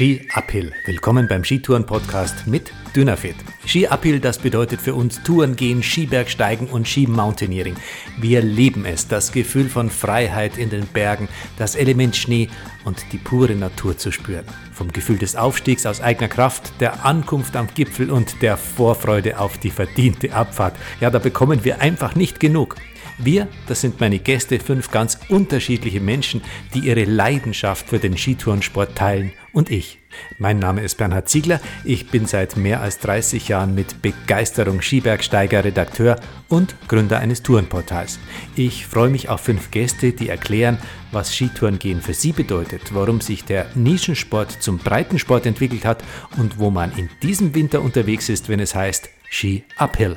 Ski Uphill. Willkommen beim Skitouren-Podcast mit Dynafit. Ski Uphill, das bedeutet für uns Touren gehen, Skibergsteigen und Skimountaineering. Wir lieben es, das Gefühl von Freiheit in den Bergen, das Element Schnee und die pure Natur zu spüren. Vom Gefühl des Aufstiegs aus eigener Kraft, der Ankunft am Gipfel und der Vorfreude auf die verdiente Abfahrt. Ja, da bekommen wir einfach nicht genug. Wir, das sind meine Gäste, fünf ganz unterschiedliche Menschen, die ihre Leidenschaft für den Skitourensport teilen und ich. Mein Name ist Bernhard Ziegler, ich bin seit mehr als 30 Jahren mit Begeisterung Skibergsteiger, Redakteur und Gründer eines Tourenportals. Ich freue mich auf fünf Gäste, die erklären, was Skitourengehen für sie bedeutet, warum sich der Nischensport zum Breitensport entwickelt hat und wo man in diesem Winter unterwegs ist, wenn es heißt Ski Uphill.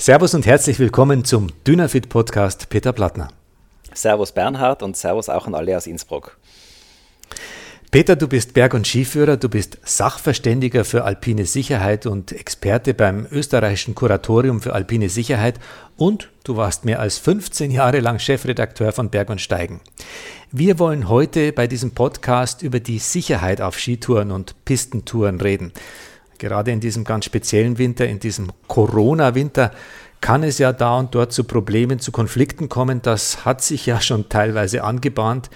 Servus und herzlich willkommen zum Dynafit Podcast Peter Plattner. Servus Bernhard und Servus auch an alle aus Innsbruck. Peter, du bist Berg- und Skiführer, du bist Sachverständiger für alpine Sicherheit und Experte beim österreichischen Kuratorium für alpine Sicherheit und du warst mehr als 15 Jahre lang Chefredakteur von Berg und Steigen. Wir wollen heute bei diesem Podcast über die Sicherheit auf Skitouren und Pistentouren reden. Gerade in diesem ganz speziellen Winter, in diesem Corona-Winter, kann es ja da und dort zu Problemen, zu Konflikten kommen. Das hat sich ja schon teilweise angebahnt.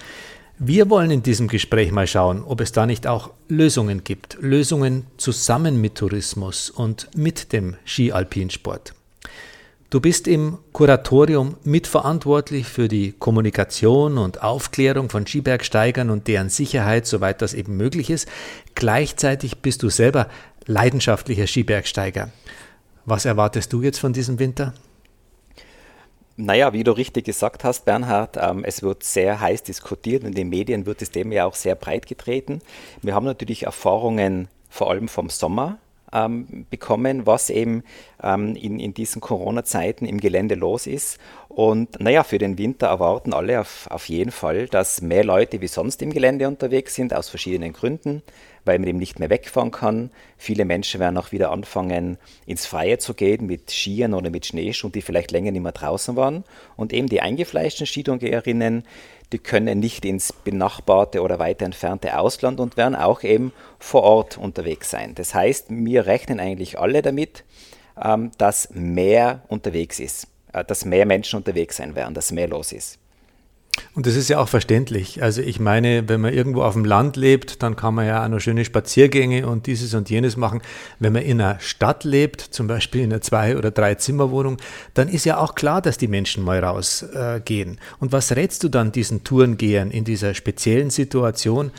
Wir wollen in diesem Gespräch mal schauen, ob es da nicht auch Lösungen gibt. Lösungen zusammen mit Tourismus und mit dem Skialpinsport. Du bist im Kuratorium mitverantwortlich für die Kommunikation und Aufklärung von Skibergsteigern und deren Sicherheit, soweit das eben möglich ist. Gleichzeitig bist du selber leidenschaftlicher Skibergsteiger. Was erwartest du jetzt von diesem Winter? Naja, wie du richtig gesagt hast, Bernhard, ähm, es wird sehr heiß diskutiert und in den Medien wird das Thema ja auch sehr breit getreten. Wir haben natürlich Erfahrungen vor allem vom Sommer ähm, bekommen, was eben ähm, in, in diesen Corona-Zeiten im Gelände los ist. Und naja, für den Winter erwarten alle auf, auf jeden Fall, dass mehr Leute wie sonst im Gelände unterwegs sind, aus verschiedenen Gründen weil man eben nicht mehr wegfahren kann. Viele Menschen werden auch wieder anfangen, ins Freie zu gehen mit Skiern oder mit Schneeschuhen, die vielleicht länger nicht mehr draußen waren. Und eben die eingefleischten Skitourgeherinnen, die können nicht ins benachbarte oder weiter entfernte Ausland und werden auch eben vor Ort unterwegs sein. Das heißt, wir rechnen eigentlich alle damit, ähm, dass mehr unterwegs ist, äh, dass mehr Menschen unterwegs sein werden, dass mehr los ist. Und das ist ja auch verständlich. Also ich meine, wenn man irgendwo auf dem Land lebt, dann kann man ja auch noch schöne Spaziergänge und dieses und jenes machen. Wenn man in einer Stadt lebt, zum Beispiel in einer Zwei- oder Drei-Zimmer-Wohnung, dann ist ja auch klar, dass die Menschen mal rausgehen. Äh, und was rätst du dann diesen Tourengehern in dieser speziellen Situation?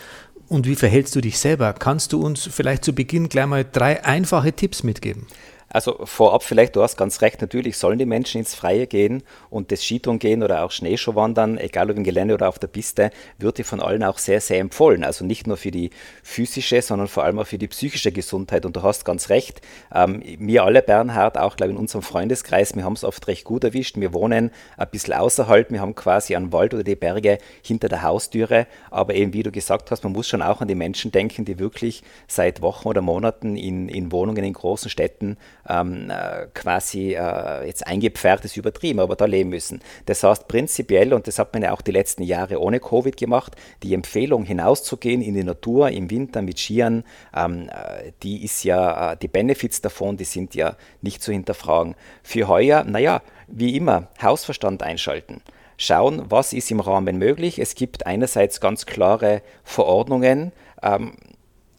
Und wie verhältst du dich selber? Kannst du uns vielleicht zu Beginn gleich mal drei einfache Tipps mitgeben? Also vorab vielleicht, du hast ganz recht, natürlich sollen die Menschen ins Freie gehen und das Skitouren gehen oder auch Schneeschuhwandern, egal ob im Gelände oder auf der Piste, wird dir von allen auch sehr, sehr empfohlen. Also nicht nur für die physische, sondern vor allem auch für die psychische Gesundheit. Und du hast ganz recht, ähm, wir alle, Bernhard, auch glaube ich in unserem Freundeskreis, wir haben es oft recht gut erwischt. Wir wohnen ein bisschen außerhalb, wir haben quasi einen Wald oder die Berge hinter der Haustüre. Aber eben wie du gesagt hast, man muss schon auch an die Menschen denken, die wirklich seit Wochen oder Monaten in, in Wohnungen in großen Städten ähm, äh, quasi äh, jetzt eingepfercht ist übertrieben, aber da leben müssen. Das heißt prinzipiell, und das hat man ja auch die letzten Jahre ohne Covid gemacht, die Empfehlung hinauszugehen in die Natur im Winter mit Skiern, ähm, äh, die ist ja, äh, die Benefits davon, die sind ja nicht zu hinterfragen. Für heuer, naja, wie immer, Hausverstand einschalten schauen, was ist im Rahmen möglich. Es gibt einerseits ganz klare Verordnungen, ähm,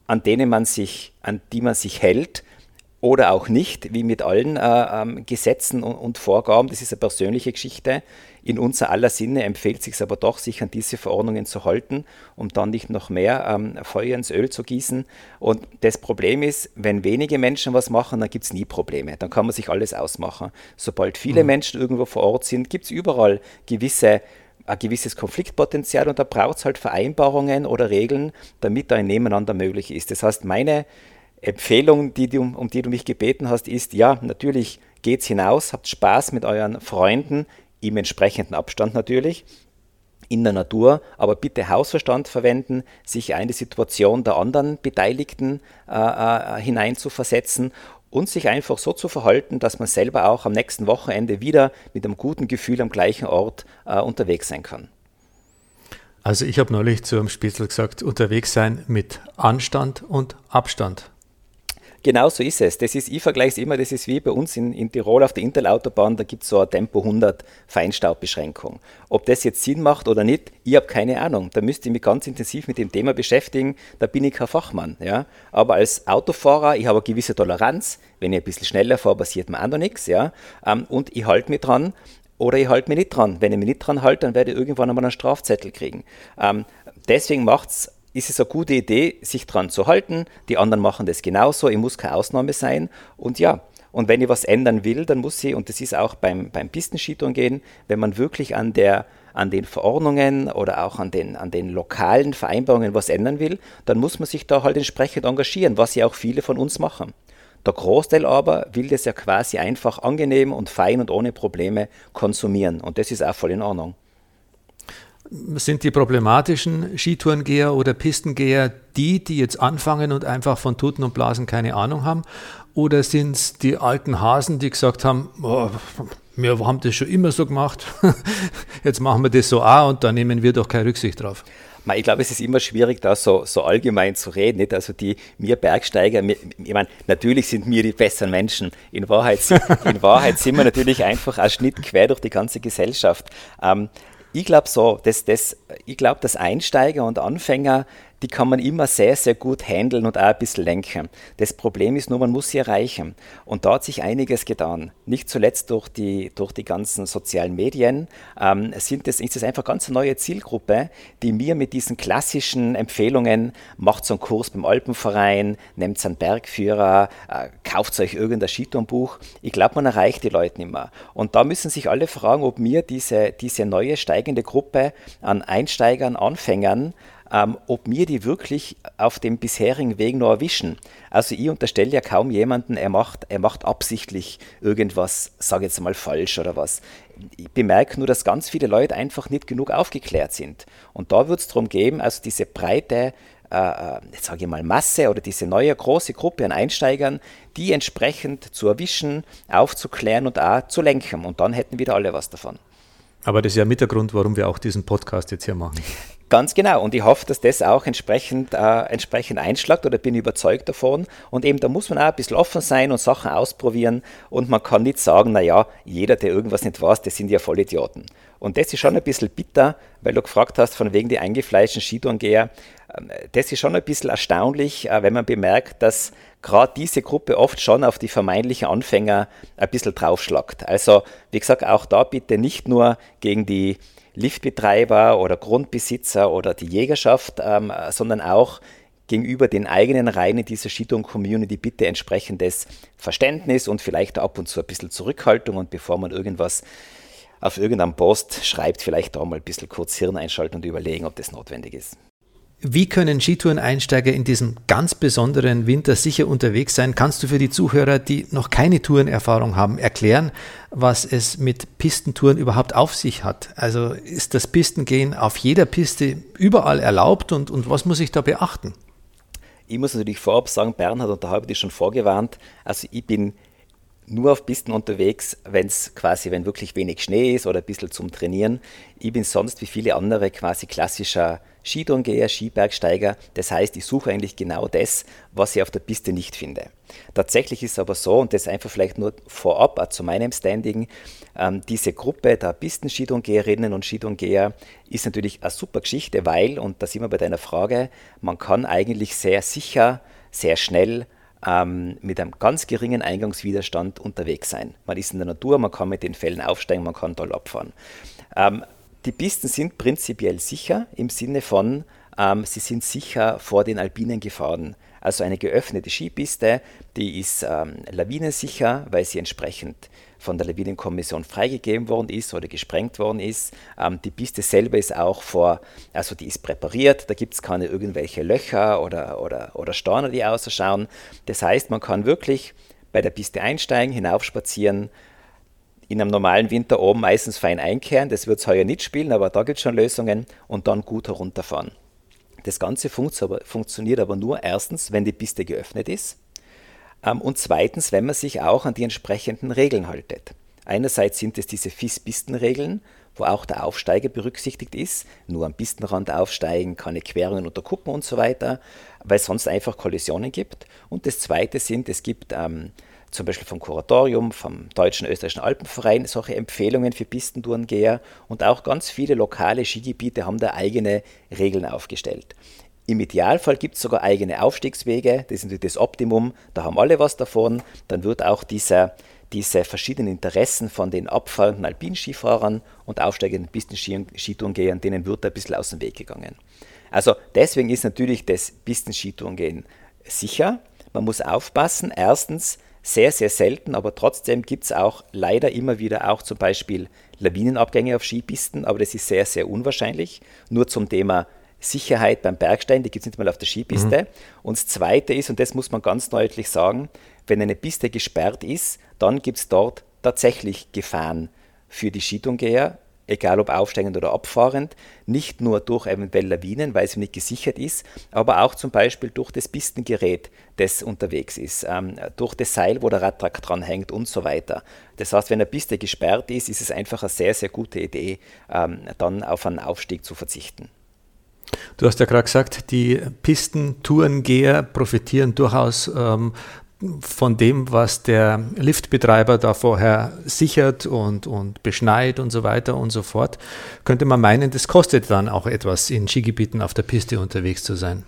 an denen man sich, an die man sich hält oder auch nicht, wie mit allen äh, ähm, Gesetzen und, und, Vorgaben. Das ist eine persönliche Geschichte. In unser aller Sinne empfiehlt sich aber doch, sich an diese Verordnungen zu halten, um dann nicht noch mehr ähm, Feuer ins Öl zu gießen. Und das Problem ist, wenn wenige Menschen was machen, dann gibt es nie Probleme. Dann kann man sich alles ausmachen. Sobald viele mhm. Menschen irgendwo vor Ort sind, gibt es überall gewisse ein gewisses Konfliktpotenzial und da braucht es halt Vereinbarungen oder Regeln, damit da ein Nebeneinander möglich ist. Das heißt, meine Empfehlung, die du, um die du mich gebeten hast, ist, ja, natürlich geht's hinaus, habt Spaß mit euren Freunden, im entsprechenden Abstand natürlich, in der Natur, aber bitte Hausverstand verwenden, sich in die Situation der anderen Beteiligten äh, äh, hineinzuversetzen und sich einfach so zu verhalten, dass man selber auch am nächsten Wochenende wieder mit einem guten Gefühl am gleichen Ort äh, unterwegs sein kann. Also ich habe neulich zu einem Spitzel gesagt, unterwegs sein mit Anstand und Abstand. Genau so ist es. Das ist, ich vergleiche es immer, das ist wie bei uns in, in Tirol auf der Intelautobahn, da gibt es so eine Tempo 100 Feinstaubbeschränkung. Ob das jetzt Sinn macht oder nicht, ich habe keine Ahnung. Da müsste ich mich ganz intensiv mit dem Thema beschäftigen, da bin ich kein Fachmann. Ja? Aber als Autofahrer, ich habe eine gewisse Toleranz, wenn ich ein bisschen schneller fahre, passiert mir auch noch nichts. Ja? Ähm, und ich halte mich dran, oder ich halte mich nicht dran. Wenn ich mich nicht dran halte, dann werde ich irgendwann einmal einen Strafzettel kriegen. Ähm, deswegen macht es ist es eine gute Idee, sich dran zu halten. Die anderen machen das genauso. Ich muss keine Ausnahme sein. Und ja, und wenn ich was ändern will, dann muss ich, und das ist auch beim, beim Pistenskitouren gehen, wenn man wirklich an, der, an den Verordnungen oder auch an den, an den lokalen Vereinbarungen was ändern will, dann muss man sich da halt entsprechend engagieren, was ja auch viele von uns machen. Der Großteil aber will das ja quasi einfach angenehm und fein und ohne Probleme konsumieren. Und das ist auch voll in Ordnung. Sind die problematischen Skitourengeher oder Pistengeher die, die jetzt anfangen und einfach von Tuten und Blasen keine Ahnung haben? Oder sind es die alten Hasen, die gesagt haben, oh, wir haben das schon immer so gemacht, jetzt machen wir das so auch und da nehmen wir doch keine Rücksicht drauf? Ich glaube, es ist immer schwierig, da so, so allgemein zu reden. Nicht? Also die mir Bergsteiger, ich meine, natürlich sind wir die besseren Menschen. In Wahrheit, in Wahrheit sind wir natürlich einfach ein Schnitt quer durch die ganze Gesellschaft. Ähm, ich glaube so, dass, dass, ich glaube, dass Einsteiger und Anfänger die kann man immer sehr, sehr gut handeln und auch ein bisschen lenken. Das Problem ist nur, man muss sie erreichen. Und da hat sich einiges getan. Nicht zuletzt durch die, durch die ganzen sozialen Medien ähm, sind das, ist es einfach ganz eine neue Zielgruppe, die mir mit diesen klassischen Empfehlungen, macht so einen Kurs beim Alpenverein, nehmt einen Bergführer, äh, kauft euch irgendein Skitourenbuch. Ich glaube, man erreicht die Leute nicht mehr. Und da müssen sich alle fragen, ob mir diese, diese neue steigende Gruppe an Einsteigern, Anfängern, ähm, ob mir die wirklich auf dem bisherigen Weg noch erwischen. Also ich unterstelle ja kaum jemanden, er macht, er macht absichtlich irgendwas, sage jetzt mal falsch oder was. Ich bemerke nur, dass ganz viele Leute einfach nicht genug aufgeklärt sind. Und da wird es darum gehen, also diese breite äh, äh, jetzt sage ich mal Masse oder diese neue große Gruppe an Einsteigern, die entsprechend zu erwischen, aufzuklären und auch zu lenken. Und dann hätten wieder alle was davon. Aber das ist ja mit der Grund, warum wir auch diesen Podcast jetzt hier machen. Ganz genau. Und ich hoffe, dass das auch entsprechend, äh, entsprechend einschlagt oder bin überzeugt davon. Und eben da muss man auch ein bisschen offen sein und Sachen ausprobieren. Und man kann nicht sagen, naja, jeder, der irgendwas nicht weiß, das sind ja voll Idioten. Und das ist schon ein bisschen bitter, weil du gefragt hast, von wegen die eingefleischten Skitourengeher. Ähm, das ist schon ein bisschen erstaunlich, äh, wenn man bemerkt, dass gerade diese Gruppe oft schon auf die vermeintlichen Anfänger ein bisschen draufschlagt. Also, wie gesagt, auch da bitte nicht nur gegen die Liftbetreiber oder Grundbesitzer oder die Jägerschaft, ähm, sondern auch gegenüber den eigenen Reihen dieser Skitouren-Community bitte entsprechendes Verständnis und vielleicht ab und zu ein bisschen Zurückhaltung und bevor man irgendwas auf irgendeinem Post schreibt, vielleicht da mal ein bisschen kurz Hirn einschalten und überlegen, ob das notwendig ist. Wie können Skitoureneinsteiger in diesem ganz besonderen Winter sicher unterwegs sein? Kannst du für die Zuhörer, die noch keine Tourenerfahrung haben, erklären, was es mit Pistentouren überhaupt auf sich hat? Also ist das Pistengehen auf jeder Piste überall erlaubt und, und was muss ich da beachten? Ich muss natürlich vorab sagen, Bernhard, und da habe ich dich schon vorgewarnt, also ich bin nur auf Pisten unterwegs, wenn es quasi, wenn wirklich wenig Schnee ist oder ein bisschen zum Trainieren. Ich bin sonst wie viele andere quasi klassischer Skitourengeher, Skibergsteiger. Das heißt, ich suche eigentlich genau das, was ich auf der Piste nicht finde. Tatsächlich ist es aber so, und das einfach vielleicht nur vorab auch zu meinem Standing, ähm, diese Gruppe der Pisten-Skitourengeherinnen und Skitourengeher ist natürlich eine super Geschichte, weil, und da sind wir bei deiner Frage, man kann eigentlich sehr sicher, sehr schnell ähm, mit einem ganz geringen Eingangswiderstand unterwegs sein. Man ist in der Natur, man kann mit den Fällen aufsteigen, man kann toll abfahren. Ähm, die Pisten sind prinzipiell sicher im Sinne von, ähm, sie sind sicher vor den alpinen Gefahren. Also eine geöffnete Skipiste, die ist ähm, lawinensicher, weil sie entsprechend von der Lawinenkommission freigegeben worden ist oder gesprengt worden ist. Ähm, die Piste selber ist auch vor, also die ist präpariert, da gibt es keine irgendwelche Löcher oder, oder, oder Storne, die ausschauen. Das heißt, man kann wirklich bei der Piste einsteigen, hinaufspazieren, in einem normalen Winter oben meistens fein einkehren, das wird es heuer nicht spielen, aber da gibt es schon Lösungen und dann gut herunterfahren. Das Ganze funktioniert aber nur erstens, wenn die Piste geöffnet ist ähm, und zweitens, wenn man sich auch an die entsprechenden Regeln haltet. Einerseits sind es diese FIS-Pistenregeln, wo auch der Aufsteiger berücksichtigt ist. Nur am Pistenrand aufsteigen, keine Querungen unter Kuppen und so weiter, weil es sonst einfach Kollisionen gibt. Und das Zweite sind, es gibt ähm, zum Beispiel vom Kuratorium, vom Deutschen Österreichischen Alpenverein solche Empfehlungen für Pistentourengeher und auch ganz viele lokale Skigebiete haben da eigene Regeln aufgestellt. Im Idealfall gibt es sogar eigene Aufstiegswege, das ist natürlich das Optimum, da haben alle was davon. Dann wird auch dieser, diese verschiedenen Interessen von den abfahrenden Alpinskifahrern und aufsteigenden Pistenskitourengehern, denen wird ein bisschen aus dem Weg gegangen. Also deswegen ist natürlich das Pistenskitourengehen sicher. Man muss aufpassen. Erstens, sehr, sehr selten, aber trotzdem gibt es auch leider immer wieder auch zum Beispiel Lawinenabgänge auf Skipisten, aber das ist sehr, sehr unwahrscheinlich. Nur zum Thema Sicherheit beim Bergsteigen, die gibt es nicht mal auf der Skipiste. Mhm. Und das Zweite ist, und das muss man ganz deutlich sagen, wenn eine Piste gesperrt ist, dann gibt es dort tatsächlich Gefahren für die Skitourengeher, egal ob aufsteigend oder abfahrend, nicht nur durch eventuell Lawinen, weil sie nicht gesichert ist, aber auch zum Beispiel durch das Pistengerät, das unterwegs ist, ähm, durch das Seil, wo der Radtrack dran hängt und so weiter. Das heißt, wenn eine Piste gesperrt ist, ist es einfach eine sehr, sehr gute Idee, ähm, dann auf einen Aufstieg zu verzichten. Du hast ja gerade gesagt, die Pistentourengeher profitieren durchaus ähm, von dem, was der Liftbetreiber da vorher sichert und, und beschneit und so weiter und so fort, könnte man meinen, das kostet dann auch etwas, in Skigebieten auf der Piste unterwegs zu sein.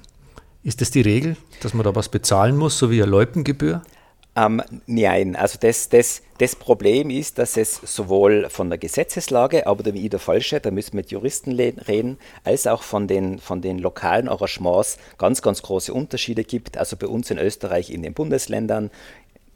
Ist das die Regel, dass man da was bezahlen muss, so wie eine Loipengebühr? Ähm, nein, also das, das, das Problem ist, dass es sowohl von der Gesetzeslage, aber der Falsche, da müssen wir mit Juristen reden, als auch von den, von den lokalen Arrangements ganz, ganz große Unterschiede gibt. Also bei uns in Österreich in den Bundesländern,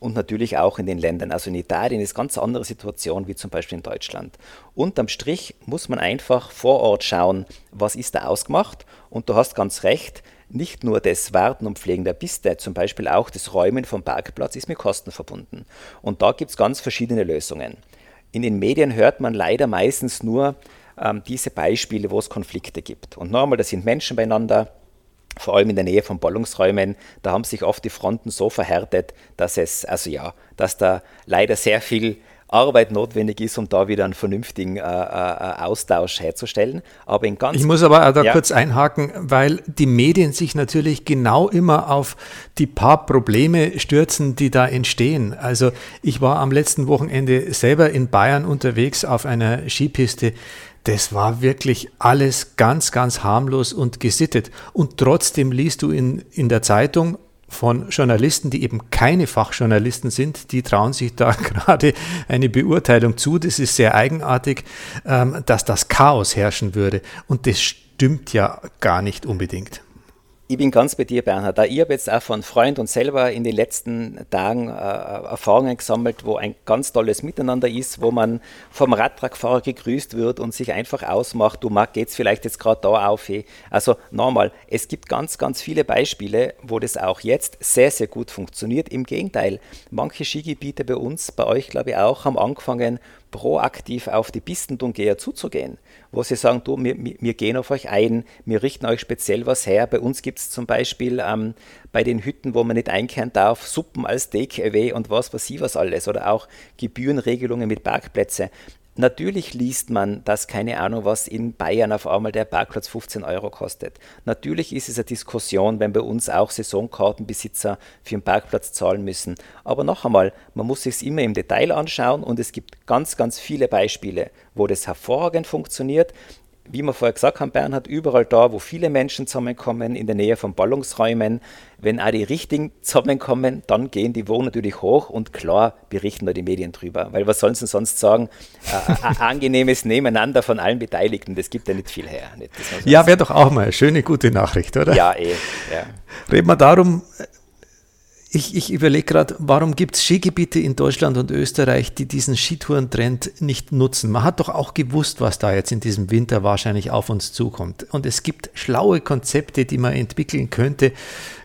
und natürlich auch in den Ländern. Also in Italien ist ganz andere Situation wie zum Beispiel in Deutschland. Unterm Strich muss man einfach vor Ort schauen, was ist da ausgemacht. Und du hast ganz recht, nicht nur das Warten und Pflegen der Piste, zum Beispiel auch das Räumen vom Parkplatz ist mit Kosten verbunden. Und da gibt es ganz verschiedene Lösungen. In den Medien hört man leider meistens nur ähm, diese Beispiele, wo es Konflikte gibt. Und nochmal, da sind Menschen beieinander, vor allem in der Nähe von Ballungsräumen, da haben sich oft die Fronten so verhärtet, dass es, also ja, dass da leider sehr viel Arbeit notwendig ist, um da wieder einen vernünftigen äh, äh, äh, Austausch herzustellen. Aber in ganz ich muss aber da ja. kurz einhaken, weil die Medien sich natürlich genau immer auf die paar Probleme stürzen, die da entstehen. Also ich war am letzten Wochenende selber in Bayern unterwegs auf einer Skipiste. Das war wirklich alles ganz, ganz harmlos und gesittet. Und trotzdem liest du in, in der Zeitung, von Journalisten, die eben keine Fachjournalisten sind, die trauen sich da gerade eine Beurteilung zu. Das ist sehr eigenartig, ähm, dass das Chaos herrschen würde. Und das stimmt ja gar nicht unbedingt. Ich bin ganz bei dir, Bernhard. Ich habe jetzt auch von Freund und selber in den letzten Tagen äh, Erfahrungen gesammelt, wo ein ganz tolles Miteinander ist, wo man vom Radtragfahrer gegrüßt wird und sich einfach ausmacht, du mag geht's vielleicht jetzt gerade da auf. Hey. Also nochmal, es gibt ganz, ganz viele Beispiele, wo das auch jetzt sehr, sehr gut funktioniert. Im Gegenteil, manche Skigebiete bei uns, bei euch glaube ich auch, haben angefangen, proaktiv auf die Pistentungeher zuzugehen, wo sie sagen, du, wir, wir, gehen auf euch ein, wir richten euch speziell was her. Bei uns gibt es zum Beispiel ähm, bei den Hütten, wo man nicht einkehren darf, Suppen als Takeaway und was weiß ich was alles oder auch Gebührenregelungen mit Parkplätzen. Natürlich liest man, dass keine Ahnung, was in Bayern auf einmal der Parkplatz 15 Euro kostet. Natürlich ist es eine Diskussion, wenn bei uns auch Saisonkartenbesitzer für einen Parkplatz zahlen müssen. Aber noch einmal, man muss sich es immer im Detail anschauen und es gibt ganz, ganz viele Beispiele, wo das hervorragend funktioniert wie wir vorher gesagt haben, Bernhard, überall da, wo viele Menschen zusammenkommen, in der Nähe von Ballungsräumen, wenn auch die Richtigen zusammenkommen, dann gehen die Wohnen natürlich hoch und klar berichten da die Medien drüber. Weil was sollen sie sonst sagen? Äh, ein angenehmes Nebeneinander von allen Beteiligten, das gibt ja nicht viel her. Nicht, ja, wäre doch auch mal eine schöne, gute Nachricht, oder? Ja, eh. Ja. Reden wir darum, ich, ich überlege gerade, warum gibt es Skigebiete in Deutschland und Österreich, die diesen Skitourentrend nicht nutzen? Man hat doch auch gewusst, was da jetzt in diesem Winter wahrscheinlich auf uns zukommt. Und es gibt schlaue Konzepte, die man entwickeln könnte,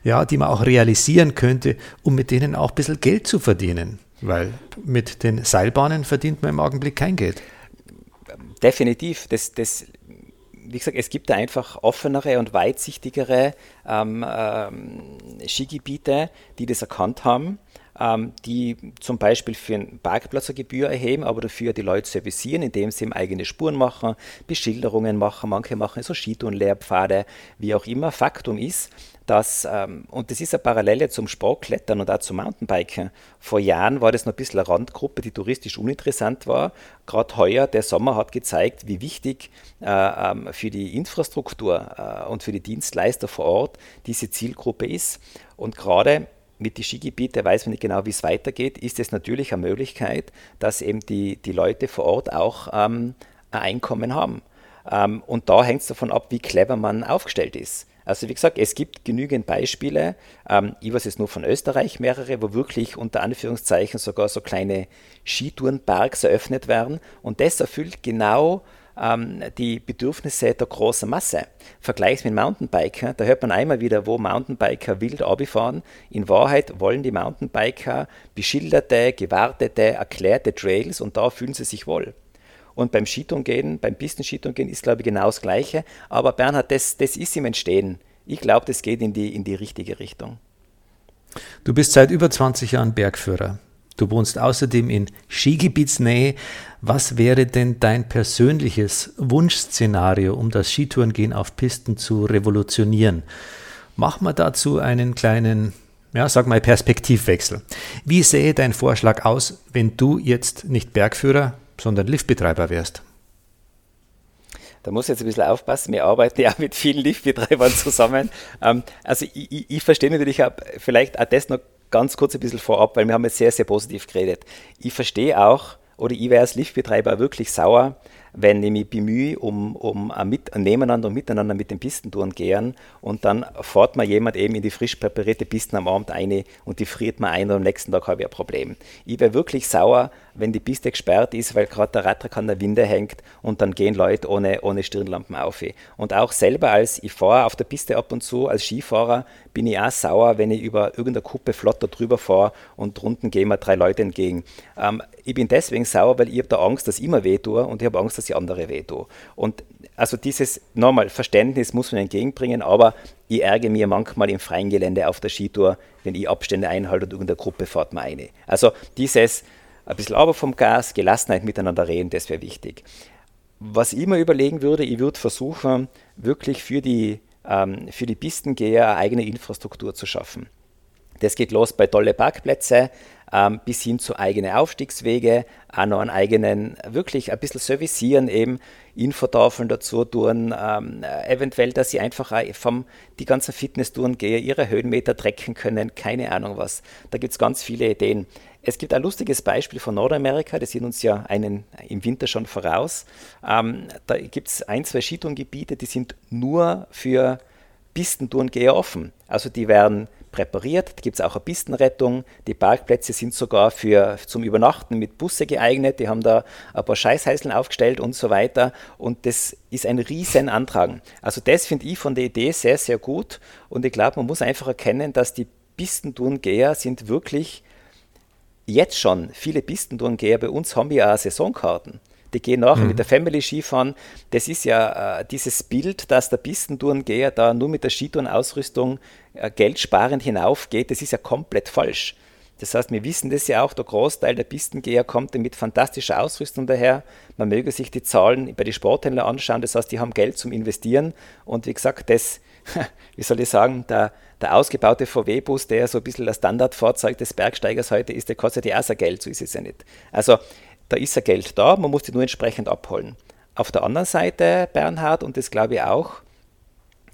ja, die man auch realisieren könnte, um mit denen auch ein bisschen Geld zu verdienen. Weil mit den Seilbahnen verdient man im Augenblick kein Geld. Definitiv. Das, das wie gesagt, es gibt da einfach offenere und weitsichtigere ähm, ähm, Skigebiete, die das erkannt haben. ähm, die zum Beispiel für einen Parkplatz eine Gebühr erheben, aber dafür die Leute servicieren, indem sie eigene Spuren machen, Beschilderungen machen, manche machen so Skitourenlehrpfade, wie auch immer. Faktum ist, dass, ähm, und das ist eine Parallele zum Sportklettern und auch zum Mountainbiken. Vor Jahren war das noch ein bisschen eine Randgruppe, die touristisch uninteressant war. Gerade heuer, der Sommer hat gezeigt, wie wichtig äh, ähm, für die Infrastruktur äh, und für die Dienstleister vor Ort diese Zielgruppe ist. Und gerade mit den Skigebieten weiß man nicht genau, wie es weitergeht, ist es natürlich eine Möglichkeit, dass eben die, die Leute vor Ort auch ähm, ein Einkommen haben. Ähm, und da hängt es davon ab, wie clever man aufgestellt ist. Also wie gesagt, es gibt genügend Beispiele. Ähm, ich weiß jetzt nur von Österreich mehrere, wo wirklich unter Anführungszeichen sogar so kleine Skitourenparks eröffnet werden. Und das erfüllt genau ähm, die Bedürfnisse der großen Masse. Vergleichs mit Mountainbiker, da hört man einmal wieder, wo Mountainbiker wild abfahren. In Wahrheit wollen die Mountainbiker beschilderte, gewartete, erklärte Trails und da fühlen sie sich wohl. Und beim Skitouren beim Pistenskitouren ist, glaube ich, genau das Gleiche. Aber Bernhard, das, das ist im Entstehen. Ich glaube, das geht in die, in die richtige Richtung. Du bist seit über 20 Jahren Bergführer. Du wohnst außerdem in Skigebietsnähe. Was wäre denn dein persönliches Wunschszenario, um das Skitourengehen auf Pisten zu revolutionieren? Mach mal dazu einen kleinen, ja, sag mal Perspektivwechsel. Wie sähe dein Vorschlag aus, wenn du jetzt nicht Bergführer, sondern Liftbetreiber wärst? Da muss ich jetzt ein bisschen aufpassen. Wir arbeiten ja mit vielen Liftbetreibern zusammen. Ähm, also ich, ich, ich verstehe natürlich auch, vielleicht auch das noch ganz kurz ein bisschen vorab, weil wir haben jetzt sehr, sehr positiv geredet. Ich verstehe auch, oder ich wäre als Liftbetreiber wirklich sauer, wenn ich mich bemühe, um, um ein, mit, ein Nebeneinander und Miteinander mit den Pistentouren gehen und dann fährt mir jemand eben in die frisch präparierte Pisten am Abend eine und die friert mir ein und am nächsten Tag habe ich ein Problem. Ich wäre wirklich sauer, wenn die Piste gesperrt ist, weil gerade der Radtrack an der Winde hängt und dann gehen Leute ohne, ohne Stirnlampen auf. Und auch selber als ich fahre auf der Piste ab und zu als Skifahrer, bin ich auch sauer, wenn ich über irgendeine Kuppe flotter drüber fahre und drunten gehen mir drei Leute entgegen. Ähm, ich bin deswegen sauer, weil ich habe da Angst, dass ich immer weh tue und ich habe Angst, dass ich andere weh tue. Und also dieses, nochmal, Verständnis muss man entgegenbringen, aber ich ärgere mich manchmal im freien Gelände auf der Skitour, wenn ich Abstände einhalte und irgendeine Gruppe fährt mir eine. Also dieses, ein bisschen aber vom Gas, Gelassenheit miteinander reden, das wäre wichtig. Was ich mir überlegen würde, ich würde versuchen, wirklich für die, ähm, für die Pistengeher eine eigene Infrastruktur zu schaffen. Das geht los bei tolle Parkplätze, ähm, bis hin zu eigenen Aufstiegswege, auch noch einen eigenen, wirklich ein bisschen servicieren, eben Infotafeln dazu tun, ähm, eventuell, dass sie einfach vom, die ganzen Fitnesstouren gehen, ihre Höhenmeter trecken können, keine Ahnung was. Da gibt es ganz viele Ideen. Es gibt ein lustiges Beispiel von Nordamerika, das sind uns ja einen im Winter schon voraus. Ähm, da gibt es ein, zwei Skitourengebiete, die sind nur für Pistentourengeher offen. Also die werden präpariert. Da gibt es auch eine Pistenrettung. Die Parkplätze sind sogar für, zum Übernachten mit Busse geeignet. Die haben da ein paar Scheißheißeln aufgestellt und so weiter. Und das ist ein riesen Antragen. Also das finde ich von der Idee sehr, sehr gut. Und ich glaube, man muss einfach erkennen, dass die Pistentourengeher sind wirklich jetzt schon, viele Pistentourengeher bei uns haben ja auch Saisonkarten die gehen nachher mhm. mit der Family Skifahren. Das ist ja äh, dieses Bild, dass der Pistentourengeher da nur mit der Skitourenausrüstung äh, geldsparend hinaufgeht, das ist ja komplett falsch. Das heißt, wir wissen das ja auch, der Großteil der Pistengeher kommt mit fantastischer Ausrüstung daher. Man möge sich die Zahlen bei den Sporthändlern anschauen, das heißt, die haben Geld zum Investieren. Und wie gesagt, das, wie soll ich sagen, der, der ausgebaute VW-Bus, der so ein bisschen das Standardfahrzeug des Bergsteigers heute ist, der kostet ja auch sein Geld, so ist es ja nicht. Also da ist ja Geld da, man muss die nur entsprechend abholen. Auf der anderen Seite, Bernhard, und das glaube ich auch,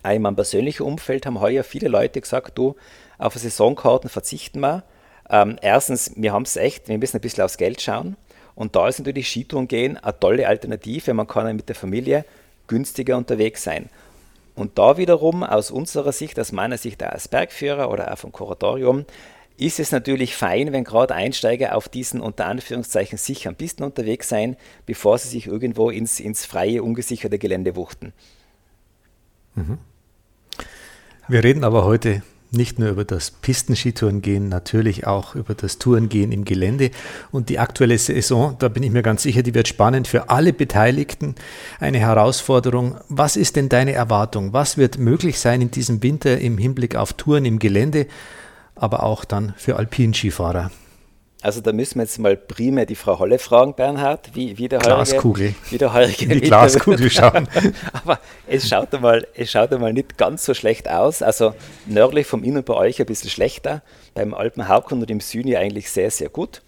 in meinem persönlichen Umfeld haben heuer viele Leute gesagt, du, auf Saisonkarten verzichten wir. Ähm, erstens, wir haben es echt, wir müssen ein bisschen aufs Geld schauen. Und da ist natürlich Skitouren gehen eine tolle Alternative. Man kann mit der Familie günstiger unterwegs sein. Und da wiederum aus unserer Sicht, aus meiner Sicht als Bergführer oder auch vom Kuratorium, ist es natürlich fein, wenn gerade Einsteiger auf diesen unter Anführungszeichen sicheren Pisten unterwegs sein, bevor sie sich irgendwo ins, ins freie, ungesicherte Gelände wuchten. Mhm. Wir reden aber heute nicht nur über das Pistenskitourengehen, natürlich auch über das Tourengehen im Gelände. Und die aktuelle Saison, da bin ich mir ganz sicher, die wird spannend für alle Beteiligten. Eine Herausforderung. Was ist denn deine Erwartung? Was wird möglich sein in diesem Winter im Hinblick auf Touren im Gelände? aber auch dann für Alpinskifahrer. Also da müssen wir jetzt mal primär die Frau Holle fragen, Bernhard, wie, wie der Glaskugel. Wie der heurige die Glaskugel schauen. Aber es schaut, einmal, es schaut einmal nicht ganz so schlecht aus. Also nördlich vom Inn bei euch ein bisschen schlechter, beim Alpenhauptgrund und im Süden ja eigentlich sehr, sehr gut.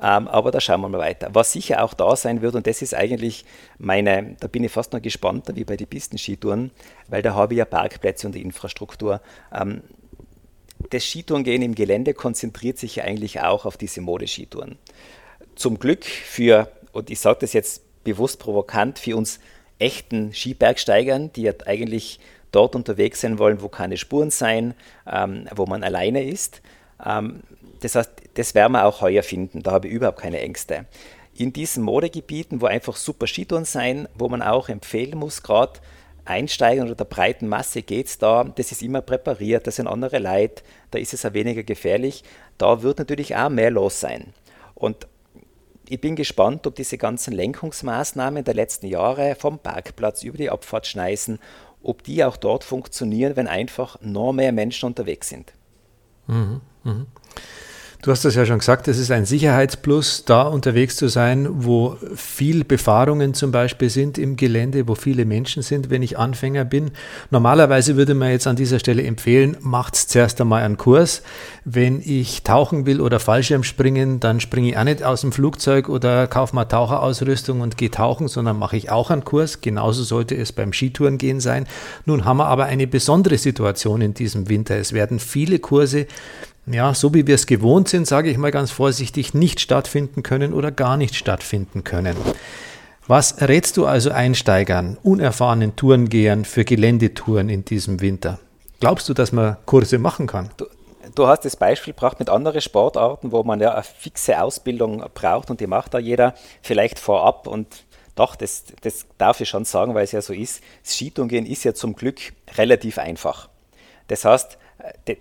Ähm, aber da schauen wir mal weiter. Was sicher auch da sein wird, und das ist eigentlich meine, da bin ich fast noch gespannter wie bei den Pistenskitouren, weil da habe ich ja Parkplätze und die Infrastruktur. Ähm, das Skitourengehen im Gelände konzentriert sich ja eigentlich auch auf diese Modeskitouren. Zum Glück für, und ich sage das jetzt bewusst provokant, für uns echten Skibergsteigern, die ja eigentlich dort unterwegs sein wollen, wo keine Spuren sein, ähm, wo man alleine ist. Ähm, das heißt, das werden wir auch heuer finden, da habe ich überhaupt keine Ängste. In diesen Modegebieten, wo einfach super Skitouren sein, wo man auch empfehlen muss, gerade Einsteigern oder der breiten Masse geht es da, das ist immer präpariert, das sind andere Leute, da ist es auch weniger gefährlich. Da wird natürlich auch mehr los sein. Und ich bin gespannt, ob diese ganzen Lenkungsmaßnahmen der letzten Jahre vom Parkplatz über die Abfahrt schneisen, ob die auch dort funktionieren, wenn einfach noch mehr Menschen unterwegs sind. Mhm, mh. Du hast das ja schon gesagt, es ist ein Sicherheitsplus, da unterwegs zu sein, wo viel Befahrungen zum Beispiel sind im Gelände, wo viele Menschen sind, wenn ich Anfänger bin. Normalerweise würde man jetzt an dieser Stelle empfehlen, macht zuerst einmal einen Kurs. Wenn ich tauchen will oder Fallschirm springen, dann springe ich auch nicht aus dem Flugzeug oder kaufe mal Taucherausrüstung und gehe tauchen, sondern mache ich auch einen Kurs. Genauso sollte es beim Skitourengehen sein. Nun haben wir aber eine besondere Situation in diesem Winter. Es werden viele Kurse ja, so wie wir es gewohnt sind, sage ich mal ganz vorsichtig, nicht stattfinden können oder gar nicht stattfinden können. Was rätst du also Einsteigern, unerfahrenen Tourengehern für Geländetouren in diesem Winter? Glaubst du, dass man Kurse machen kann? Du, du hast das Beispiel gebracht mit anderen Sportarten, wo man ja eine fixe Ausbildung braucht und die macht da jeder vielleicht vorab und doch, das, das darf ich schon sagen, weil es ja so ist. Das Skitourengehen ist ja zum Glück relativ einfach. Das heißt,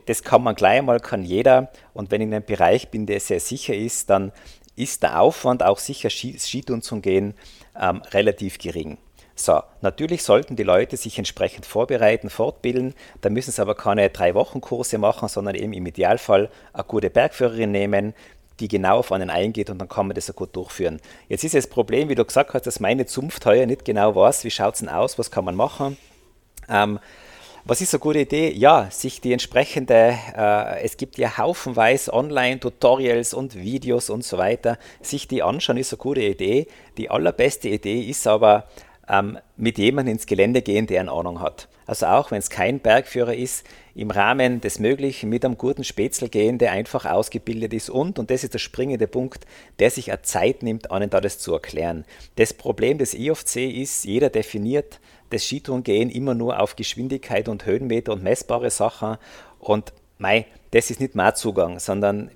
das kann man gleich einmal, kann jeder. Und wenn ich in einem Bereich bin, der sehr sicher ist, dann ist der Aufwand, auch sicher Skitouren zu gehen, ähm, relativ gering. So, natürlich sollten die Leute sich entsprechend vorbereiten, fortbilden. Da müssen sie aber keine drei Wochen Kurse machen, sondern eben im Idealfall eine gute Bergführerin nehmen, die genau auf einen eingeht und dann kann man das auch gut durchführen. Jetzt ist das Problem, wie du gesagt hast, dass meine Zunft heuer nicht genau weiß, wie schaut es denn aus, was kann man machen. Ähm, was ist eine gute Idee? Ja, sich die entsprechende, äh, es gibt ja haufenweise Online-Tutorials und Videos und so weiter, sich die anschauen, ist eine gute Idee. Die allerbeste Idee ist aber, ähm, mit jemandem ins Gelände gehen, der eine Ahnung hat. Also auch wenn es kein Bergführer ist, im Rahmen des Möglichen mit einem guten Spätzle gehen, der einfach ausgebildet ist und, und das ist der springende Punkt, der sich auch Zeit nimmt, einen da das zu erklären. Das Problem des IFC ist, jeder definiert das Skitourengehen immer nur auf Geschwindigkeit und Höhenmeter und messbare Sachen. Und mei, das ist nicht mein Zugang, sondern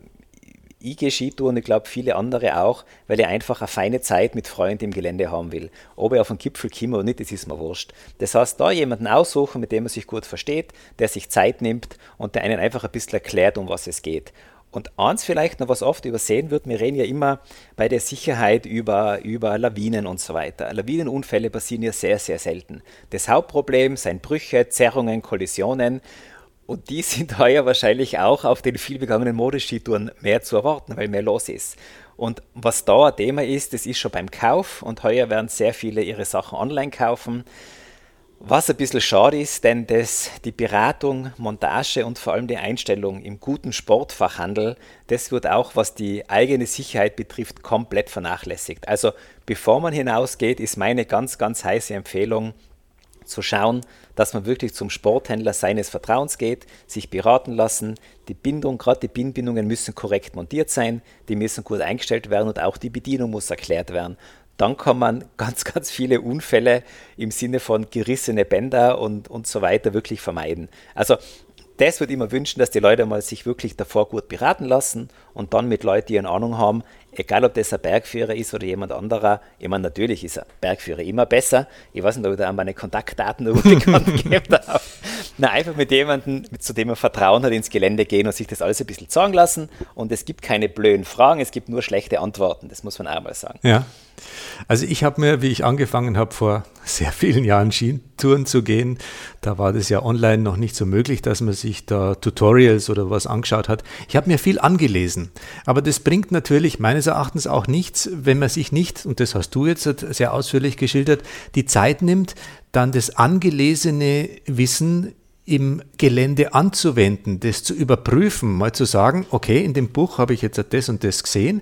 ich gehe Skitour und ich glaube viele andere auch, weil ich einfach eine feine Zeit mit Freunden im Gelände haben will. Ob ich auf den Gipfel komme oder nicht, das ist mir wurscht. Das heißt, da jemanden aussuchen, mit dem man sich gut versteht, der sich Zeit nimmt und der einen einfach ein bisschen erklärt, um was es geht. Und eins vielleicht noch, was oft übersehen wird, wir reden ja immer bei der Sicherheit über, über Lawinen und so weiter. Lawinenunfälle passieren ja sehr, sehr selten. Das Hauptproblem sind Brüche, Zerrungen, Kollisionen. Und die sind heuer wahrscheinlich auch auf den vielbegangenen Modeskitouren mehr zu erwarten, weil mehr los ist. Und was da ein Thema ist, das ist schon beim Kauf. Und heuer werden sehr viele ihre Sachen online kaufen. Was ein bisschen schade ist, denn das, die Beratung, Montage und vor allem die Einstellung im guten Sportfachhandel, das wird auch, was die eigene Sicherheit betrifft, komplett vernachlässigt. Also bevor man hinausgeht, ist meine ganz, ganz heiße Empfehlung zu schauen, dass man wirklich zum Sporthändler seines Vertrauens geht, sich beraten lassen. Die Bindung, gerade die Bindbindungen müssen korrekt montiert sein, die müssen gut eingestellt werden und auch die Bedienung muss erklärt werden dann kann man ganz, ganz viele Unfälle im Sinne von gerissene Bänder und, und so weiter wirklich vermeiden. Also das würde ich mir wünschen, dass die Leute mal sich wirklich davor gut beraten lassen und dann mit Leuten, die eine Ahnung haben, egal ob das ein Bergführer ist oder jemand anderer. Ich meine, natürlich ist ein Bergführer immer besser. Ich weiß nicht, ob ich da meine Kontaktdaten bekannt geben darf. Na, einfach mit jemandem, zu dem man Vertrauen hat, ins Gelände gehen und sich das alles ein bisschen sagen lassen. Und es gibt keine blöden Fragen, es gibt nur schlechte Antworten. Das muss man auch mal sagen. Ja. Also ich habe mir, wie ich angefangen habe, vor sehr vielen Jahren Skitouren zu gehen, da war das ja online noch nicht so möglich, dass man sich da Tutorials oder was angeschaut hat. Ich habe mir viel angelesen, aber das bringt natürlich meines Erachtens auch nichts, wenn man sich nicht, und das hast du jetzt sehr ausführlich geschildert, die Zeit nimmt, dann das angelesene Wissen im Gelände anzuwenden, das zu überprüfen, mal zu sagen, okay, in dem Buch habe ich jetzt das und das gesehen,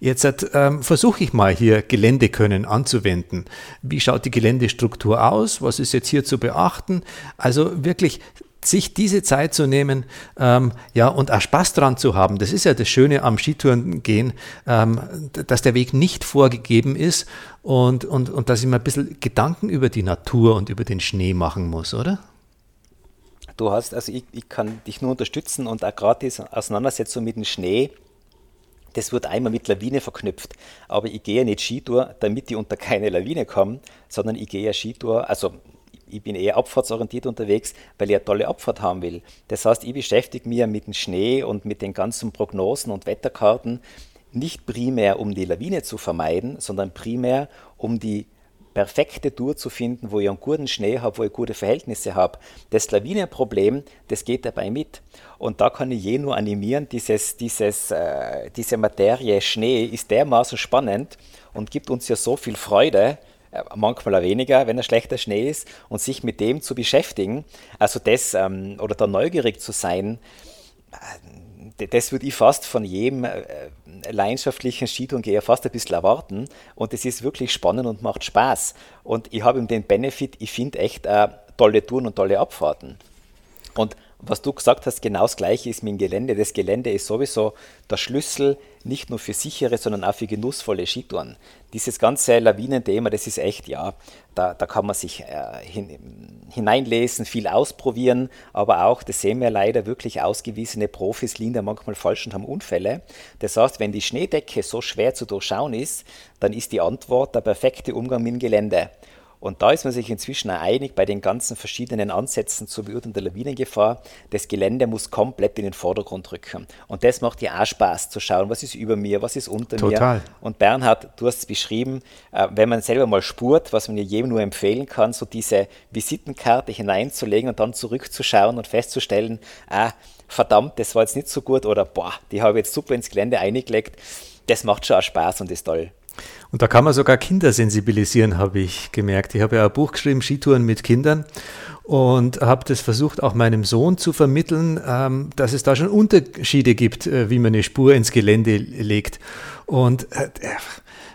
jetzt ähm, versuche ich mal hier Geländekönnen anzuwenden. Wie schaut die Geländestruktur aus? Was ist jetzt hier zu beachten? Also wirklich sich diese Zeit zu nehmen, ähm, ja, und auch Spaß dran zu haben. Das ist ja das Schöne am Skitouren gehen, ähm, dass der Weg nicht vorgegeben ist und, und, und dass ich mir ein bisschen Gedanken über die Natur und über den Schnee machen muss, oder? Du hast, also ich, ich kann dich nur unterstützen und auch gerade diese Auseinandersetzung mit dem Schnee, das wird einmal mit Lawine verknüpft. Aber ich gehe nicht Skitour, damit ich unter keine Lawine komme, sondern ich gehe Skitour, also ich bin eher abfahrtsorientiert unterwegs, weil ich eine tolle Abfahrt haben will. Das heißt, ich beschäftige mich mit dem Schnee und mit den ganzen Prognosen und Wetterkarten nicht primär, um die Lawine zu vermeiden, sondern primär, um die perfekte Tour zu finden, wo ich einen guten Schnee habe, wo ich gute Verhältnisse habe. Das Lawinenproblem, das geht dabei mit. Und da kann ich je nur animieren, dieses, dieses, äh, diese Materie Schnee ist dermaßen spannend und gibt uns ja so viel Freude, äh, manchmal auch weniger, wenn er schlechter Schnee ist, und sich mit dem zu beschäftigen, also das ähm, oder da neugierig zu sein, äh, das würde ich fast von jedem äh, leidenschaftlichen Skitourengeher fast ein bisschen erwarten. Und es ist wirklich spannend und macht Spaß. Und ich habe ihm den Benefit, ich finde echt äh, tolle Touren und tolle Abfahrten. Und was du gesagt hast, genau das Gleiche ist mit dem Gelände. Das Gelände ist sowieso der Schlüssel nicht nur für sichere, sondern auch für genussvolle Skitouren. Dieses ganze Lawinenthema, das ist echt, ja, da, da kann man sich äh, hin, hineinlesen, viel ausprobieren, aber auch, das sehen wir leider, wirklich ausgewiesene Profis liegen da manchmal falsch und haben Unfälle. Das heißt, wenn die Schneedecke so schwer zu durchschauen ist, dann ist die Antwort der perfekte Umgang mit dem Gelände. Und da ist man sich inzwischen einig bei den ganzen verschiedenen Ansätzen zur Beurteilung der Lawinengefahr. Das Gelände muss komplett in den Vordergrund rücken. Und das macht ja auch Spaß zu schauen, was ist über mir, was ist unter Total. mir. Und Bernhard, du hast es beschrieben, äh, wenn man selber mal spurt, was man ja jedem nur empfehlen kann, so diese Visitenkarte hineinzulegen und dann zurückzuschauen und festzustellen, ah, verdammt, das war jetzt nicht so gut oder boah, die habe ich jetzt super ins Gelände eingelegt. Das macht schon auch Spaß und ist toll. Und da kann man sogar Kinder sensibilisieren, habe ich gemerkt. Ich habe ja ein Buch geschrieben, Skitouren mit Kindern und habe das versucht, auch meinem Sohn zu vermitteln, ähm, dass es da schon Unterschiede gibt, äh, wie man eine Spur ins Gelände legt. Und äh,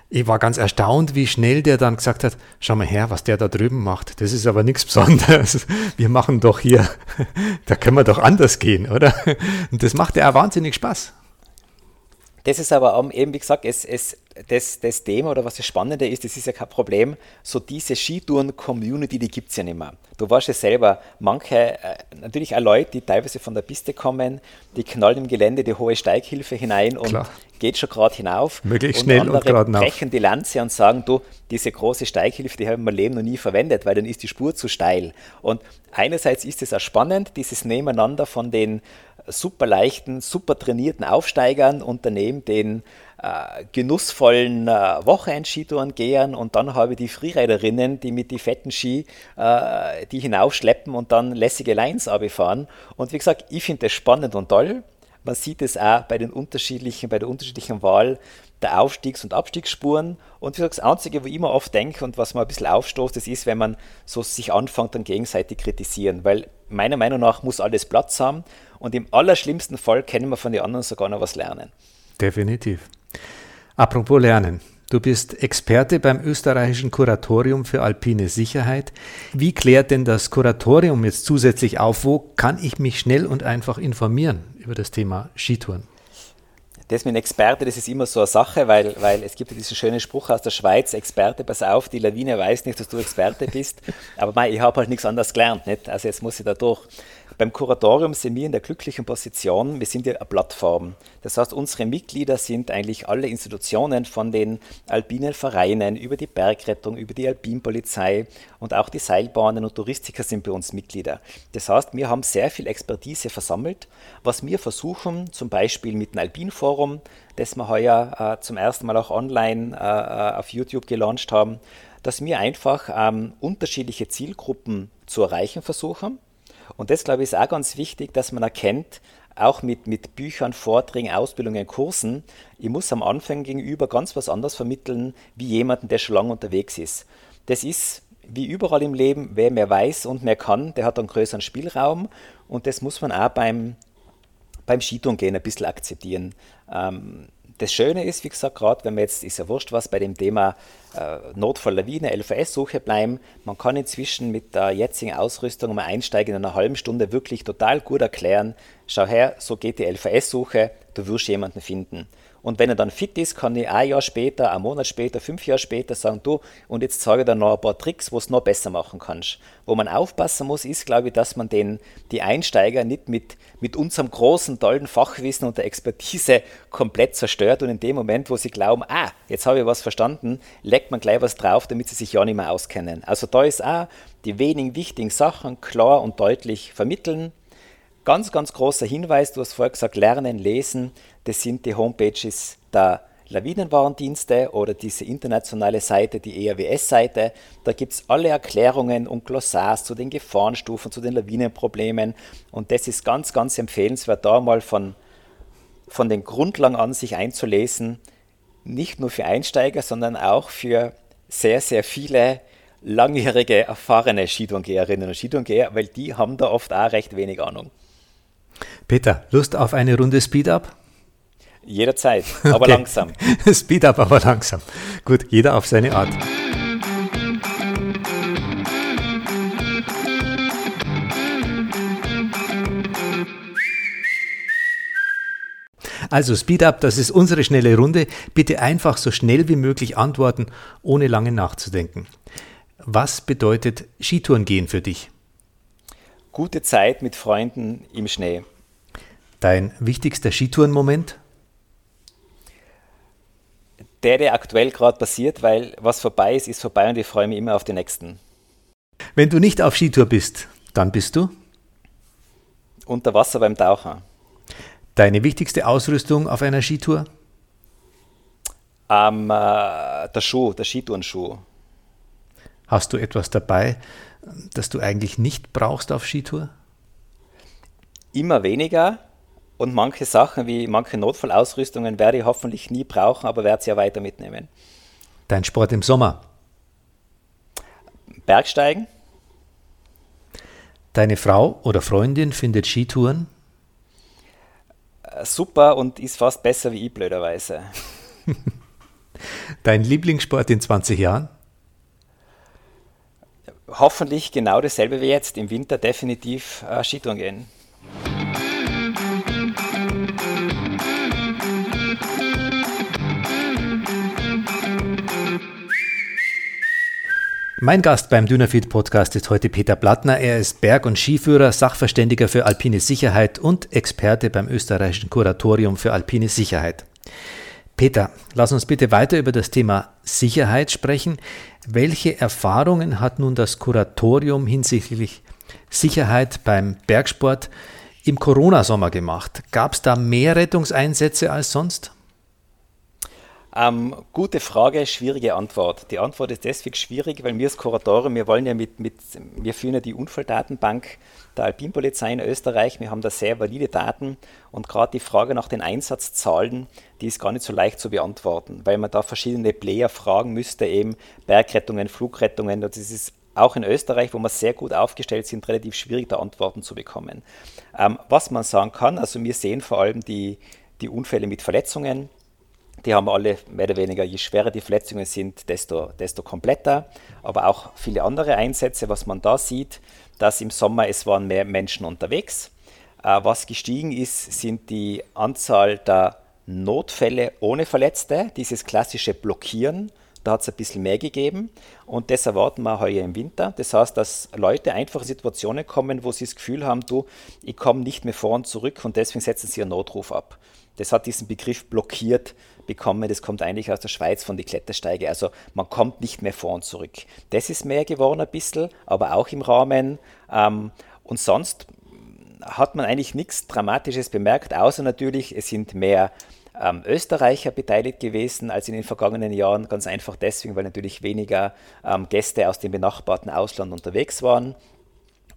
ich war ganz erstaunt, wie schnell der dann gesagt hat, schau mal her, was der da drüben macht. Das ist aber nichts Besonderes. Wir machen doch hier, da können wir doch anders gehen, oder? Und das macht ja wahnsinnig Spaß. Das ist aber eben, wie gesagt, es, es, das, das Thema oder was das Spannende ist, das ist ja kein Problem, so diese Skitouren-Community, die gibt es ja nicht mehr. Du weißt ja selber, manche, äh, natürlich auch Leute, die teilweise von der Piste kommen, die knallen im Gelände die hohe Steighilfe hinein und Klar. geht schon gerade hinauf. Möglichst schnell und, andere und brechen die Lanze und sagen, du, diese große Steighilfe, die habe ich in meinem Leben noch nie verwendet, weil dann ist die Spur zu steil. Und einerseits ist es auch spannend, dieses Nebeneinander von den super leichten, super trainierten Aufsteigern und daneben den äh, genussvollen äh, Wochenendskitouren gehen und dann habe ich die Freeriderinnen, die mit die fetten Ski äh, die hinaufschleppen und dann lässige Lines abfahren. Und wie gesagt, ich finde das spannend und toll. Man sieht es auch bei den unterschiedlichen, bei der unterschiedlichen Wahl der Aufstiegs- und Abstiegsspuren. Und wie gesagt, das Einzige, wo ich immer oft denke und was mir ein bisschen aufstoßt, das ist, wenn man so sich anfängt, dann gegenseitig kritisieren. Weil meiner Meinung nach muss alles Platz haben und im allerschlimmsten Fall können wir von den anderen sogar noch was lernen. Definitiv. Apropos Lernen. Du bist Experte beim österreichischen Kuratorium für alpine Sicherheit. Wie klärt denn das Kuratorium jetzt zusätzlich auf? Wo kann ich mich schnell und einfach informieren über das Thema Skitouren? Das mit Experte, das ist immer so eine Sache, weil, weil es gibt ja diesen schönen Spruch aus der Schweiz, Experte, pass auf, die Lawine weiß nicht, dass du Experte bist. Aber mei, ich habe halt nichts anderes gelernt. Nicht? Also jetzt muss ich da durch. Beim Kuratorium sind wir in der glücklichen Position, wir sind ja eine Plattform. Das heißt, unsere Mitglieder sind eigentlich alle Institutionen von den alpinen Vereinen über die Bergrettung, über die Alpinpolizei und auch die Seilbahnen und Touristiker sind bei uns Mitglieder. Das heißt, wir haben sehr viel Expertise versammelt, was wir versuchen, zum Beispiel mit dem Alpinforum, das wir heuer äh, zum ersten Mal auch online äh, äh auf YouTube gelauncht haben, dass wir einfach ähm, unterschiedliche Zielgruppen zu erreichen versuchen und das, glaube ich, ist auch ganz wichtig, dass man erkennt, auch mit, mit Büchern, Vorträgen, Ausbildungen, Kursen, ich muss am Anfang gegenüber ganz was anderes vermitteln, wie jemanden, der schon lange unterwegs ist. Das ist wie überall im Leben, wer mehr weiß und mehr kann, der hat einen größeren Spielraum und das muss man auch beim, beim Skitouren ein bisschen akzeptieren. Ähm, das Schöne ist, wie gesagt, gerade wenn wir jetzt, ist ja wurscht was, bei dem Thema äh, Notfall-Lawine, LVS-Suche bleiben, man kann inzwischen mit der jetzigen Ausrüstung um Einsteigen in einer halben Stunde wirklich total gut erklären, schau her, so geht die LVS-Suche, du wirst jemanden finden. Und wenn er dann fit ist, kann ich ein Jahr später, ein Monat später, fünf Jahre später sagen, du, und jetzt zeige ich dir noch ein paar Tricks, wo es noch besser machen kannst. Wo man aufpassen muss, ist, glaube ich, dass man den, die Einsteiger nicht mit, mit unserem großen, tollen Fachwissen und der Expertise komplett zerstört und in dem Moment, wo sie glauben, ah, jetzt habe ich was verstanden, legt man gleich was drauf, damit sie sich ja nicht mehr auskennen. Also da ist auch die wenigen wichtigen Sachen klar und deutlich vermitteln, Ganz, ganz großer Hinweis, du hast vorher gesagt, Lernen, Lesen, das sind die Homepages der Lawinenwarndienste oder diese internationale Seite, die ERWS-Seite. Da gibt es alle Erklärungen und Glossars zu den Gefahrenstufen, zu den Lawinenproblemen. Und das ist ganz, ganz empfehlenswert, da mal von, von den Grundlagen an sich einzulesen. Nicht nur für Einsteiger, sondern auch für sehr, sehr viele langjährige, erfahrene Skitourengeherinnen und Skitourengeher, weil die haben da oft auch recht wenig Ahnung. Peter, Lust auf eine Runde Speed-Up? Jederzeit, aber okay. langsam. Speed-Up, aber langsam. Gut, jeder auf seine Art. Also Speed Up, das ist unsere schnelle Runde. Bitte einfach so schnell wie möglich antworten, ohne lange nachzudenken. Was bedeutet Skitouren gehen für dich? Gute Zeit mit Freunden im Schnee. Dein wichtigster Skitourenmoment? Der, der aktuell gerade passiert, weil was vorbei ist, ist vorbei und ich freue mich immer auf den nächsten. Wenn du nicht auf Skitour bist, dann bist du? Unter Wasser beim Tauchen. Deine wichtigste Ausrüstung auf einer Skitour? Ähm, äh, der Schuh, der Skitourenschuh. Hast du etwas dabei, das du eigentlich nicht brauchst auf Skitour? Immer weniger, und manche Sachen wie manche Notfallausrüstungen werde ich hoffentlich nie brauchen, aber werde sie ja weiter mitnehmen. Dein Sport im Sommer? Bergsteigen. Deine Frau oder Freundin findet Skitouren? Äh, super und ist fast besser wie ich, blöderweise. Dein Lieblingssport in 20 Jahren? Hoffentlich genau dasselbe wie jetzt. Im Winter definitiv äh, Skitouren gehen. Mein Gast beim Dynafit Podcast ist heute Peter Plattner. Er ist Berg- und Skiführer, Sachverständiger für alpine Sicherheit und Experte beim österreichischen Kuratorium für alpine Sicherheit. Peter, lass uns bitte weiter über das Thema Sicherheit sprechen. Welche Erfahrungen hat nun das Kuratorium hinsichtlich Sicherheit beim Bergsport im Corona-Sommer gemacht? Gab es da mehr Rettungseinsätze als sonst? Ähm, gute Frage, schwierige Antwort. Die Antwort ist deswegen schwierig, weil wir als Kuratorium, wir wollen ja mit, mit wir führen ja die Unfalldatenbank der Alpinpolizei in Österreich. Wir haben da sehr valide Daten und gerade die Frage nach den Einsatzzahlen, die ist gar nicht so leicht zu beantworten, weil man da verschiedene Player fragen müsste, eben Bergrettungen, Flugrettungen. Das ist auch in Österreich, wo wir sehr gut aufgestellt sind, relativ schwierig, da Antworten zu bekommen. Ähm, was man sagen kann, also wir sehen vor allem die, die Unfälle mit Verletzungen, die haben alle mehr oder weniger, je schwerer die Verletzungen sind, desto, desto kompletter. Aber auch viele andere Einsätze, was man da sieht, dass im Sommer es waren mehr Menschen unterwegs. Äh, was gestiegen ist, sind die Anzahl der Notfälle ohne Verletzte, dieses klassische Blockieren da hat es ein bisschen mehr gegeben und das erwarten wir heuer im Winter. Das heißt, dass Leute einfach in Situationen kommen, wo sie das Gefühl haben, du, ich komme nicht mehr vor und zurück und deswegen setzen sie einen Notruf ab. Das hat diesen Begriff blockiert bekommen. Das kommt eigentlich aus der Schweiz von die Klettersteige. Also man kommt nicht mehr vor und zurück. Das ist mehr geworden ein bisschen, aber auch im Rahmen. Ähm, und sonst hat man eigentlich nichts Dramatisches bemerkt, außer natürlich, es sind mehr ähm, Österreicher beteiligt gewesen als in den vergangenen Jahren. Ganz einfach deswegen, weil natürlich weniger ähm, Gäste aus dem benachbarten Ausland unterwegs waren.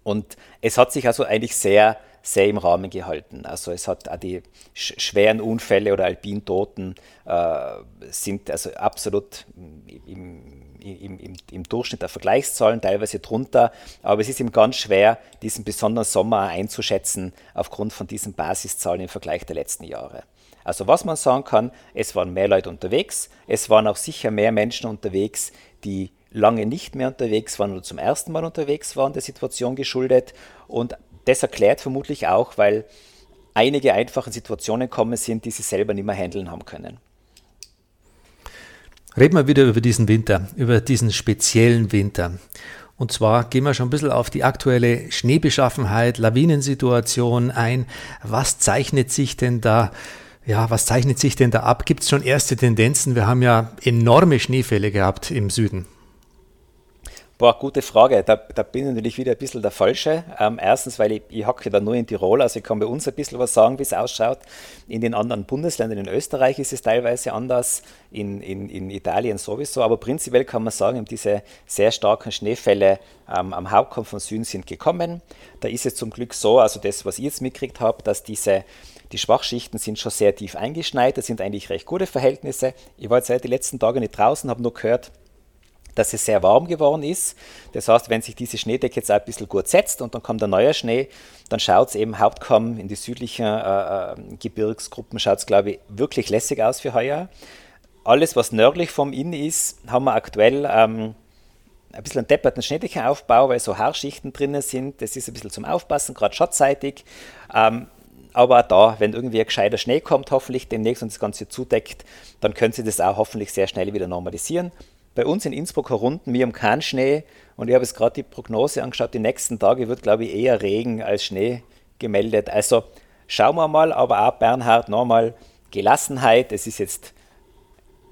Und es hat sich also eigentlich sehr, sehr im Rahmen gehalten. Also es hat auch die schweren Unfälle oder Alpintoten äh, sind also absolut im, im, im, im, Durchschnitt der Vergleichszahlen, teilweise drunter. Aber es ist ihm ganz schwer, diesen besonderen Sommer einzuschätzen aufgrund von diesen Basiszahlen im Vergleich der letzten Jahre. Also was man sagen kann, es waren mehr Leute unterwegs, es waren auch sicher mehr Menschen unterwegs, die lange nicht mehr unterwegs waren oder zum ersten Mal unterwegs waren, der Situation geschuldet. Und das erklärt vermutlich auch, weil einige einfache Situationen kommen sind, die sie selber nicht mehr handeln haben können. Reden wir wieder über diesen Winter, über diesen speziellen Winter. Und zwar gehen wir schon ein bisschen auf die aktuelle Schneebeschaffenheit, Lawinensituation ein. Was zeichnet sich denn da ja, was zeichnet sich denn da ab? Gibt es schon erste Tendenzen? Wir haben ja enorme Schneefälle gehabt im Süden. Boah, gute Frage. Da, da bin ich natürlich wieder ein bisschen der Falsche. Ähm, erstens, weil ich, ich hocke da nur in Tirol, also ich kann bei uns ein bisschen was sagen, wie es ausschaut. In den anderen Bundesländern, in Österreich ist es teilweise anders, in, in, in Italien sowieso, aber prinzipiell kann man sagen, diese sehr starken Schneefälle ähm, am Hauptkamm von Süden sind gekommen. Da ist es zum Glück so, also das, was ich jetzt mitgekriegt habe, dass diese die Schwachschichten sind schon sehr tief eingeschneit, das sind eigentlich recht gute Verhältnisse. Ich war jetzt seit den letzten Tagen nicht draußen, habe nur gehört, dass es sehr warm geworden ist. Das heißt, wenn sich diese Schneedecke jetzt ein bisschen gut setzt und dann kommt der neue Schnee, dann schaut es eben Hauptkamm in die südlichen äh, äh Gebirgsgruppen, schaut es, glaube ich, wirklich lässig aus für heuer. Alles, was nördlich vom Inn ist, haben wir aktuell ähm, ein bisschen einen depperten Schneedeckenaufbau, weil so Haarschichten drinnen sind. Das ist ein bisschen zum Aufpassen, gerade schattseitig. Ähm, aber auch da, wenn irgendwie ein gescheiter Schnee kommt, hoffentlich demnächst und das Ganze zudeckt, dann können Sie das auch hoffentlich sehr schnell wieder normalisieren. Bei uns in Innsbruck herunten, wir haben keinen Schnee und ich habe jetzt gerade die Prognose angeschaut, die nächsten Tage wird, glaube ich, eher Regen als Schnee gemeldet. Also schauen wir mal, aber auch Bernhard nochmal Gelassenheit. Es ist jetzt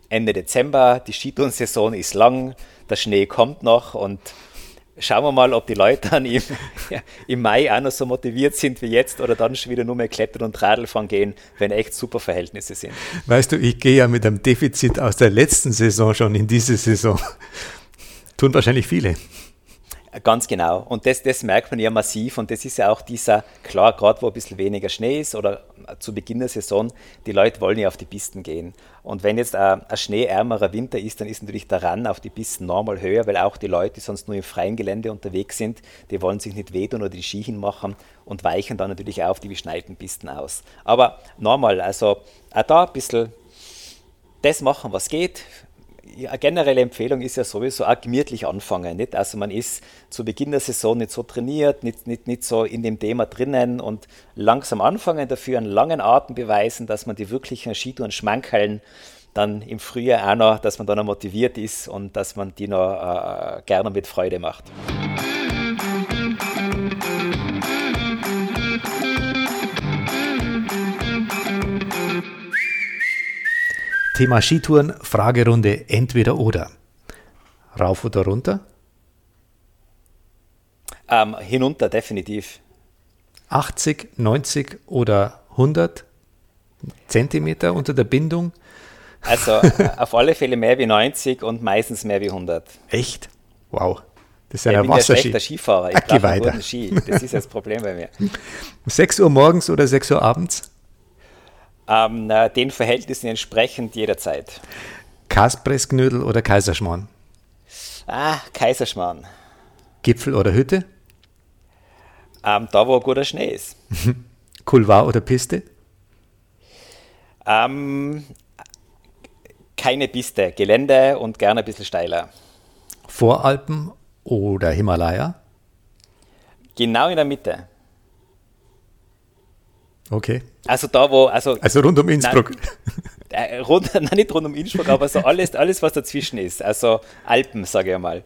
Ende Dezember, die Skitourensaison ist lang, der Schnee kommt noch und schauen wir mal, ob die Leute dann im, im Mai auch noch so motiviert sind wie jetzt oder dann schon wieder nur mehr Klettern und Radlfahren gehen, wenn echt super Verhältnisse sind. Weißt du, ich gehe ja mit einem Defizit aus der letzten Saison schon in diese Saison. Tun wahrscheinlich viele. Ganz genau. Und das, das merkt man ja massiv. Und das ist ja auch dieser, klar, gerade wo ein bisschen weniger Schnee ist oder zu Beginn der Saison, die Leute wollen ja auf die Pisten gehen. Und wenn jetzt ein, ein schneeärmerer Winter ist, dann ist natürlich der Run auf die Pisten normal höher, weil auch die Leute, die sonst nur im freien Gelände unterwegs sind, die wollen sich nicht wehtun oder die Ski hinmachen und weichen dann natürlich auf die beschneiten Pisten aus. Aber normal, also auch da ein bisschen das machen, was geht eine generelle Empfehlung ist ja sowieso auch gemütlich anfangen. Nicht? Also man ist zu Beginn der Saison nicht so trainiert, nicht, nicht, nicht so in dem Thema drinnen und langsam anfangen, dafür einen langen Atem beweisen, dass man die wirklichen Skitouren schmankeln, dann im Frühjahr auch noch, dass man dann noch motiviert ist und dass man die noch äh, gerne mit Freude macht. Thema Skitouren, Fragerunde entweder oder. Rauf oder runter? Ähm, hinunter, definitiv. 80, 90 oder 100 Zentimeter unter der Bindung? Also auf alle Fälle mehr wie 90 und meistens mehr wie 100. Echt? Wow. Das ist ja ein Wasserski. Ich Skifahrer. Ich brauche einen Ski. Das ist das Problem bei mir. 6 Uhr morgens oder 6 Uhr abends? Ähm, den Verhältnissen entsprechend jederzeit. Kaspressknödel oder Kaiserschmarrn? Ah, Kaiserschmarrn. Gipfel oder Hütte? Ähm, da, wo guter Schnee ist. Couloir oder Piste? Ähm, keine Piste, Gelände und gerne ein bisschen steiler. Voralpen oder Himalaya? Genau in der Mitte. Okay. Also da, wo, also. Also rund um Innsbruck. Nein, Äh, rund, nein, nicht rund um Innsbruck, aber so alles, alles, was dazwischen ist. Also Alpen, sage ich mal.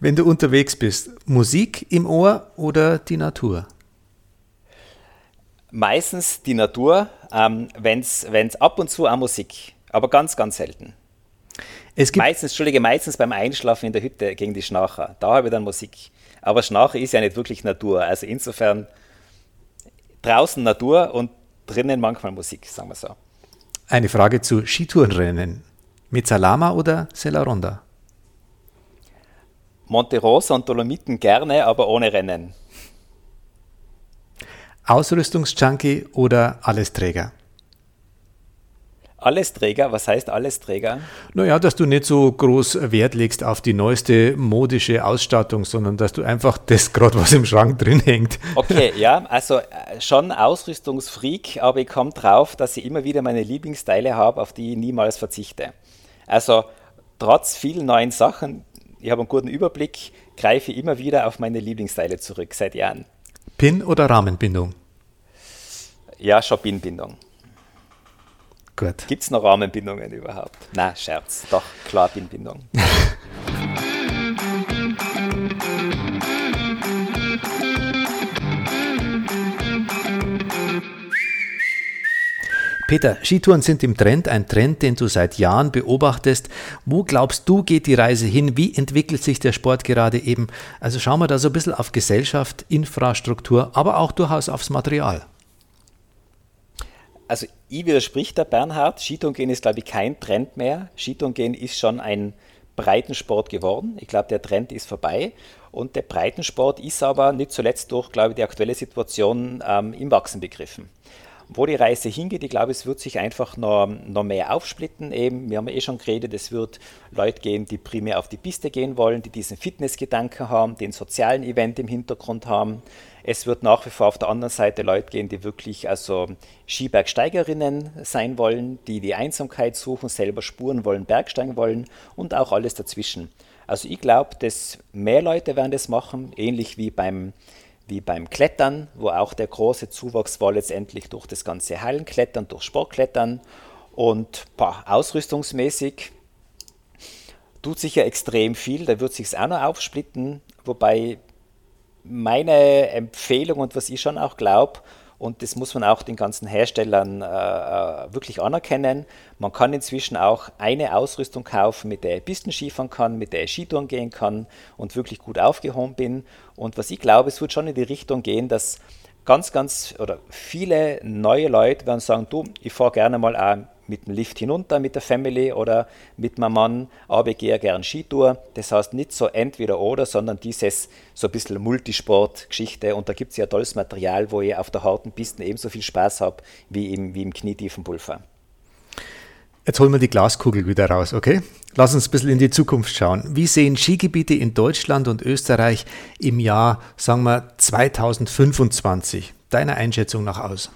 Wenn du unterwegs bist, Musik im Ohr oder die Natur? Meistens die Natur, ähm, wenn es ab und zu auch Musik, aber ganz, ganz selten. Es gibt meistens, Entschuldige, meistens beim Einschlafen in der Hütte gegen die Schnarcher. Da habe ich dann Musik. Aber Schnarcher ist ja nicht wirklich Natur. Also insofern draußen Natur und drinnen manchmal Musik, sagen wir so. Eine Frage zu Skitourenrennen. Mit Salama oder Selaronda? Monte Rosa und Dolomiten gerne, aber ohne Rennen. Ausrüstungsjunkie oder Allesträger? Allesträger, was heißt Allesträger? Naja, dass du nicht so groß Wert legst auf die neueste modische Ausstattung, sondern dass du einfach das gerade, was im Schrank drin hängt. Okay, ja, also äh, schon Ausrüstungsfreak, aber ich komme drauf, dass ich immer wieder meine Lieblingsteile habe, auf die ich niemals verzichte. Also trotz vielen neuen Sachen, ich habe einen guten Überblick, greife ich immer wieder auf meine Lieblingsteile zurück, seit Jahren. Pin oder Rahmenbindung? Ja, schon Pinbindung. Gut. Gibt es noch Rahmenbindungen überhaupt? Na, Scherz. Doch, klar, Pinbindung. Peter, Skitouren sind im Trend, ein Trend, den du seit Jahren beobachtest. Wo glaubst du, geht die Reise hin? Wie entwickelt sich der Sport gerade eben? Also schauen wir da so ein bisschen auf Gesellschaft, Infrastruktur, aber auch durchaus aufs Material. Also ich widersprich der Bernhard. Skitouren ist, glaube ich, kein Trend mehr. Skitouren ist schon ein Breitensport geworden. Ich glaube, der Trend ist vorbei. Und der Breitensport ist aber nicht zuletzt durch, glaube ich, die aktuelle Situation ähm, im Wachsen begriffen. Wo die Reise hingeht, ich glaube, es wird sich einfach noch, noch mehr aufsplitten. Eben, wir haben eh schon geredet, es wird Leute geben, die primär auf die Piste gehen wollen, die diesen Fitnessgedanken haben, den sozialen Event im Hintergrund haben. Es wird nach wie vor auf der anderen Seite Leute gehen, die wirklich also Skibergsteigerinnen sein wollen, die die Einsamkeit suchen, selber Spuren wollen, Bergsteigen wollen und auch alles dazwischen. Also ich glaube, dass mehr Leute werden das machen, ähnlich wie beim wie beim Klettern, wo auch der große Zuwachs war letztendlich durch das ganze Hallenklettern, durch Sportklettern. Und boah, ausrüstungsmäßig tut sich ja extrem viel, da wird sich es auch noch aufsplitten, wobei meine Empfehlung und was ich schon auch glaube, und das muss man auch den ganzen Herstellern äh, äh, wirklich anerkennen. Man kann inzwischen auch eine Ausrüstung kaufen, mit der ich Pistenskifahren kann, mit der ich Skitouren gehen kann und wirklich gut aufgehoben bin. Und was ich glaube, es wird schon in die Richtung gehen, dass ganz, ganz oder viele neue Leute werden sagen, du, ich fahre gerne mal auch mit dem Lift hinunter mit der Family oder mit meinem Mann, aber ich gehe gern Skitour. Das heißt nicht so entweder oder, sondern dieses so ein bisschen Multisport-Geschichte und da gibt es ja tolles Material, wo ich auf der harten Piste ebenso viel Spaß habe wie im, wie im knietiefen Pulver. Jetzt holen wir die Glaskugel wieder raus, okay? Lass uns ein bisschen in die Zukunft schauen. Wie sehen Skigebiete in Deutschland und Österreich im Jahr, sagen wir, 2025 deiner Einschätzung nach aus?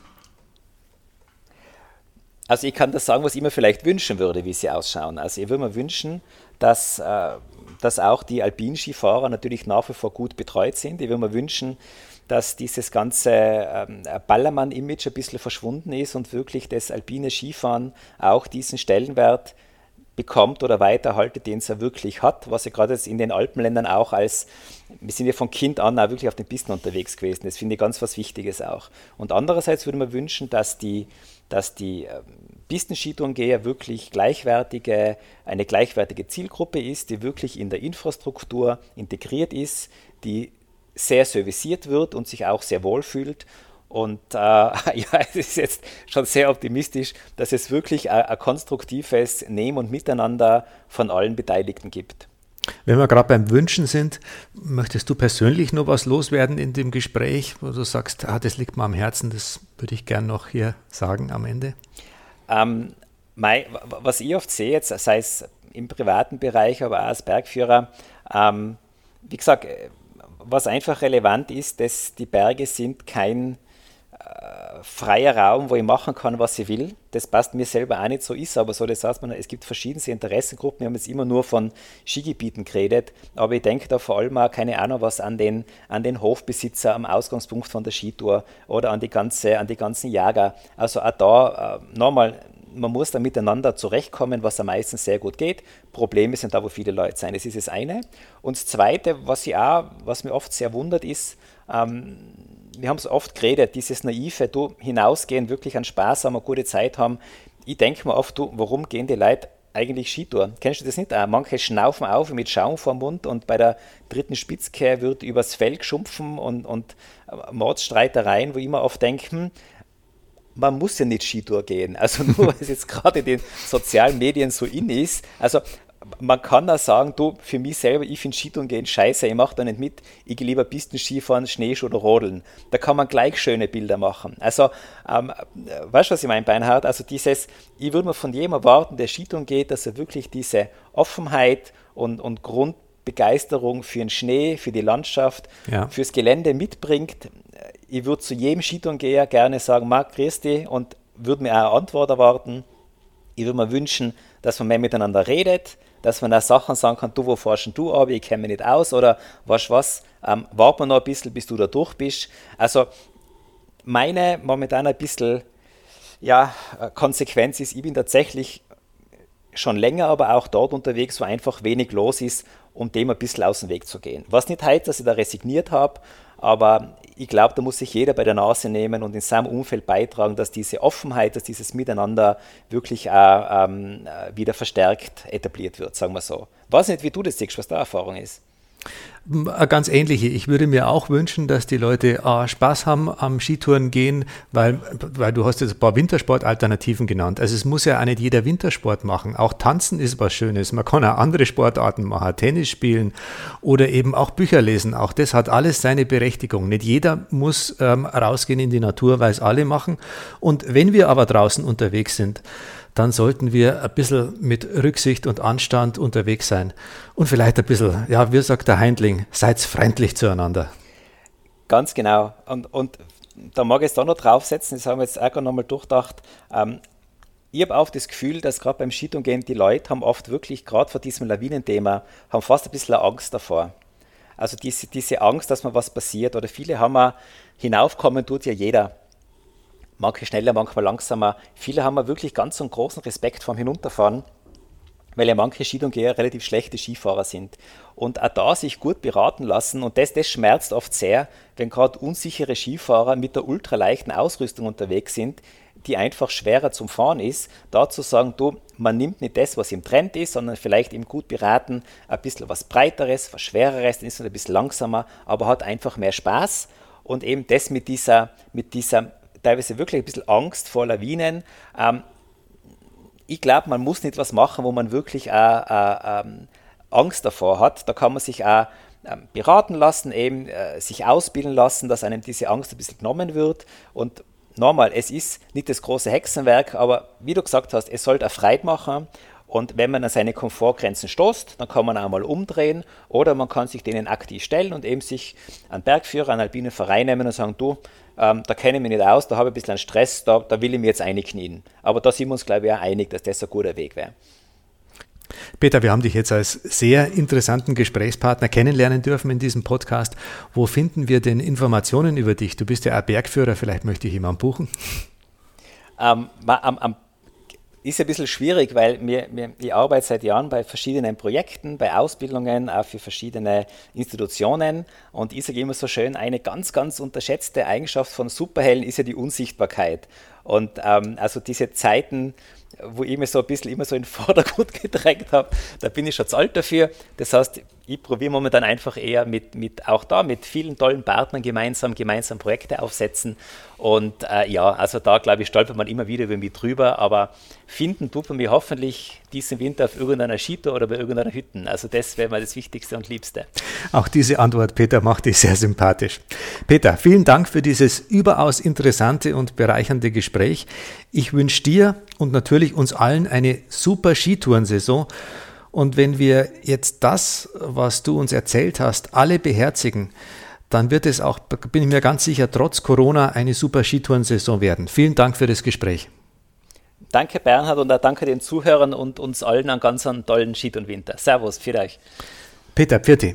Also ich kann das sagen, was ich mir vielleicht wünschen würde, wie sie ausschauen. Also ich würde mir wünschen, dass, äh, dass auch die Alpinskifahrer natürlich nach wie vor gut betreut sind. Ich würde mir wünschen, dass dieses ganze ähm, Ballermann-Image ein bisschen verschwunden ist und wirklich das alpine Skifahren auch diesen Stellenwert bekommt oder weiterhaltet, den es er wirklich hat, was er gerade jetzt in den Alpenländern auch als, wir sind ja von Kind an auch wirklich auf den Pisten unterwegs gewesen, das finde ich ganz was Wichtiges auch. Und andererseits würde man wünschen, dass die dass die ähm, Pistenskitourengeher wirklich gleichwertige, eine gleichwertige Zielgruppe ist, die wirklich in der Infrastruktur integriert ist, die sehr serviciert wird und sich auch sehr wohl fühlt. Und äh, ja, es ist jetzt schon sehr optimistisch, dass es wirklich ein, ein konstruktives Nehmen und Miteinander von allen Beteiligten gibt. Wenn wir gerade beim Wünschen sind, möchtest du persönlich noch was loswerden in dem Gespräch, wo du sagst, ah, das liegt mir am Herzen, das würde ich gern noch hier sagen am Ende? Ähm, mein, was ich oft sehe, jetzt, sei es im privaten Bereich, aber auch als Bergführer, ähm, wie gesagt, was einfach relevant ist, dass die Berge sind kein freier Raum, wo ich machen kann, was ich will. Das passt mir selber auch nicht so, ist aber so. Das heißt, es gibt verschiedenste Interessengruppen. Wir haben jetzt immer nur von Skigebieten geredet, aber ich denke da vor allem auch, keine Ahnung, was an den, an den Hofbesitzer am Ausgangspunkt von der Skitour oder an die, ganze, an die ganzen Jäger. Also auch da äh, nochmal man muss da miteinander zurechtkommen, was am meisten sehr gut geht. Probleme sind da, wo viele Leute sein. Das ist das eine. Und das Zweite, was, ich auch, was mir oft sehr wundert, ist, ähm, wir haben es oft geredet, dieses naive, du hinausgehen, wirklich an Spaß haben, eine gute Zeit haben. Ich denke mir oft, du, warum gehen die Leute eigentlich Skitour? Kennst du das nicht? Manche schnaufen auf mit Schaum vor dem Mund und bei der dritten Spitzkehr wird übers Fell geschumpfen und, und Mordsstreitereien, wo ich immer oft denke, hm, man muss ja nicht Skitour gehen. Also nur weil es jetzt gerade in den sozialen Medien so in ist. Also man kann auch sagen, du, für mich selber, ich finde Skitouren gehen scheiße, ich mache da nicht mit, ich gehe lieber Pistenskifahren, Schneeschuh oder Rodeln. Da kann man gleich schöne Bilder machen. Also, ähm, weißt du, was ich meine, Beinhard? Also dieses, ich würde mir von jedem erwarten, der Skitouren geht, dass er wirklich diese Offenheit und, und Grundbegeisterung für den Schnee, für die Landschaft, ja. fürs Gelände mitbringt. Ich würde zu jedem Skitourengeher gerne sagen, Marc, grüß dich und würde mir auch eine Antwort erwarten. Ich würde mir wünschen, dass man mehr miteinander redet, dass man auch Sachen sagen kann, du, wo forschen du aber ich kenne mich nicht aus oder weißt was, ähm, warte noch ein bisschen, bis du da durch bist. Also meine momentan ein bisschen ja, Konsequenz ist, ich bin tatsächlich schon länger aber auch dort unterwegs, wo einfach wenig los ist, um dem ein bisschen aus dem Weg zu gehen. Was nicht heißt, dass ich da resigniert habe, aber ich glaube, da muss sich jeder bei der Nase nehmen und in seinem Umfeld beitragen, dass diese Offenheit, dass dieses Miteinander wirklich auch ähm, wieder verstärkt etabliert wird, sagen wir so. Ich weiß nicht, wie du das siehst, was da Erfahrung ist. Eine ganz ähnliche. Ich würde mir auch wünschen, dass die Leute A, Spaß haben am Skitouren gehen, weil, weil du hast jetzt ein paar Wintersportalternativen genannt. Also es muss ja auch nicht jeder Wintersport machen. Auch tanzen ist was Schönes. Man kann auch andere Sportarten machen, Tennis spielen oder eben auch Bücher lesen. Auch das hat alles seine Berechtigung. Nicht jeder muss ähm, rausgehen in die Natur, weil es alle machen. Und wenn wir aber draußen unterwegs sind, dann sollten wir ein bisschen mit Rücksicht und Anstand unterwegs sein. Und vielleicht ein bisschen, ja, wie sagt der Heindling, seid freundlich zueinander. Ganz genau. Und, und da mag ich es da noch draufsetzen, das haben wir jetzt auch noch nochmal durchdacht. Ähm, ich habe auch das Gefühl, dass gerade beim Skitouren die Leute haben oft wirklich, gerade vor diesem Lawinenthema, haben fast ein bisschen Angst davor. Also diese, diese Angst, dass mal was passiert. Oder viele haben auch, hinaufkommen tut ja jeder manche schneller, manchmal langsamer. Viele haben wirklich ganz einen großen Respekt vom Hinunterfahren, weil ja manche Skidongeher relativ schlechte Skifahrer sind. Und auch da sich gut beraten lassen, und das, das schmerzt oft sehr, wenn gerade unsichere Skifahrer mit der ultraleichten Ausrüstung unterwegs sind, die einfach schwerer zum Fahren ist, da zu sagen, du, man nimmt nicht das, was im Trend ist, sondern vielleicht im gut beraten ein bisschen was Breiteres, was Schwereres, dann ist man ein bisschen langsamer, aber hat einfach mehr Spaß und eben das mit dieser, mit dieser teilweise wirklich ein bisschen Angst vor Lawinen. Ähm, ich glaube, man muss nicht was machen, wo man wirklich auch, äh, ähm, Angst davor hat. Da kann man sich auch ähm, beraten lassen, eben äh, sich ausbilden lassen, dass einem diese Angst ein bisschen genommen wird. Und nochmal, es ist nicht das große Hexenwerk, aber wie du gesagt hast, es sollte Freude machen. Und wenn man an seine Komfortgrenzen stoßt, dann kann man auch mal umdrehen oder man kann sich denen aktiv stellen und eben sich einen Bergführer, einen alpinen Verein nehmen und sagen, du, ähm, da kenne ich mich nicht aus, da habe ich ein bisschen Stress, da, da will ich mir jetzt einknien. Aber da sind wir uns, glaube ich, auch einig, dass das ein guter Weg wäre. Peter, wir haben dich jetzt als sehr interessanten Gesprächspartner kennenlernen dürfen in diesem Podcast. Wo finden wir denn Informationen über dich? Du bist ja auch Bergführer, vielleicht möchte ich jemanden buchen. Ähm, am, am ist ein bisschen schwierig, weil mir, mir, ich arbeite seit Jahren bei verschiedenen Projekten, bei Ausbildungen, auch für verschiedene Institutionen. Und ich sage immer so schön, eine ganz, ganz unterschätzte Eigenschaft von Superhelden ist ja die Unsichtbarkeit. Und ähm, also diese Zeiten, wo ich mir so ein bisschen immer so in den Vordergrund gedrängt habe, da bin ich schon zu alt dafür. Das heißt, ich probiere momentan einfach eher mit, mit auch da mit vielen tollen Partnern gemeinsam, gemeinsam Projekte aufsetzen. Und äh, ja, also da glaube ich, stolpert man immer wieder über mich drüber, aber finden tut man mich hoffentlich diesen Winter auf irgendeiner Skitour oder bei irgendeiner Hütte. Also das wäre mal das Wichtigste und Liebste. Auch diese Antwort, Peter, macht dich sehr sympathisch. Peter, vielen Dank für dieses überaus interessante und bereichernde Gespräch. Ich wünsche dir und natürlich uns allen eine super Skitourensaison. Und wenn wir jetzt das, was du uns erzählt hast, alle beherzigen, dann wird es auch, bin ich mir ganz sicher, trotz Corona eine super Skitourensaison werden. Vielen Dank für das Gespräch. Danke Bernhard und auch danke den Zuhörern und uns allen einen ganz tollen Skit und Winter. Servus, für euch. Peter Pfirti.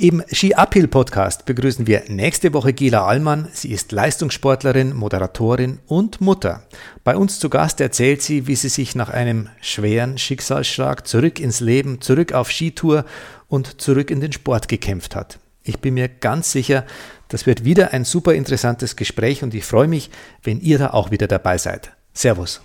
Im Ski Uphill Podcast begrüßen wir nächste Woche Gila Allmann. Sie ist Leistungssportlerin, Moderatorin und Mutter. Bei uns zu Gast erzählt sie, wie sie sich nach einem schweren Schicksalsschlag zurück ins Leben, zurück auf Skitour und zurück in den Sport gekämpft hat. Ich bin mir ganz sicher, das wird wieder ein super interessantes Gespräch und ich freue mich, wenn ihr da auch wieder dabei seid. Servus.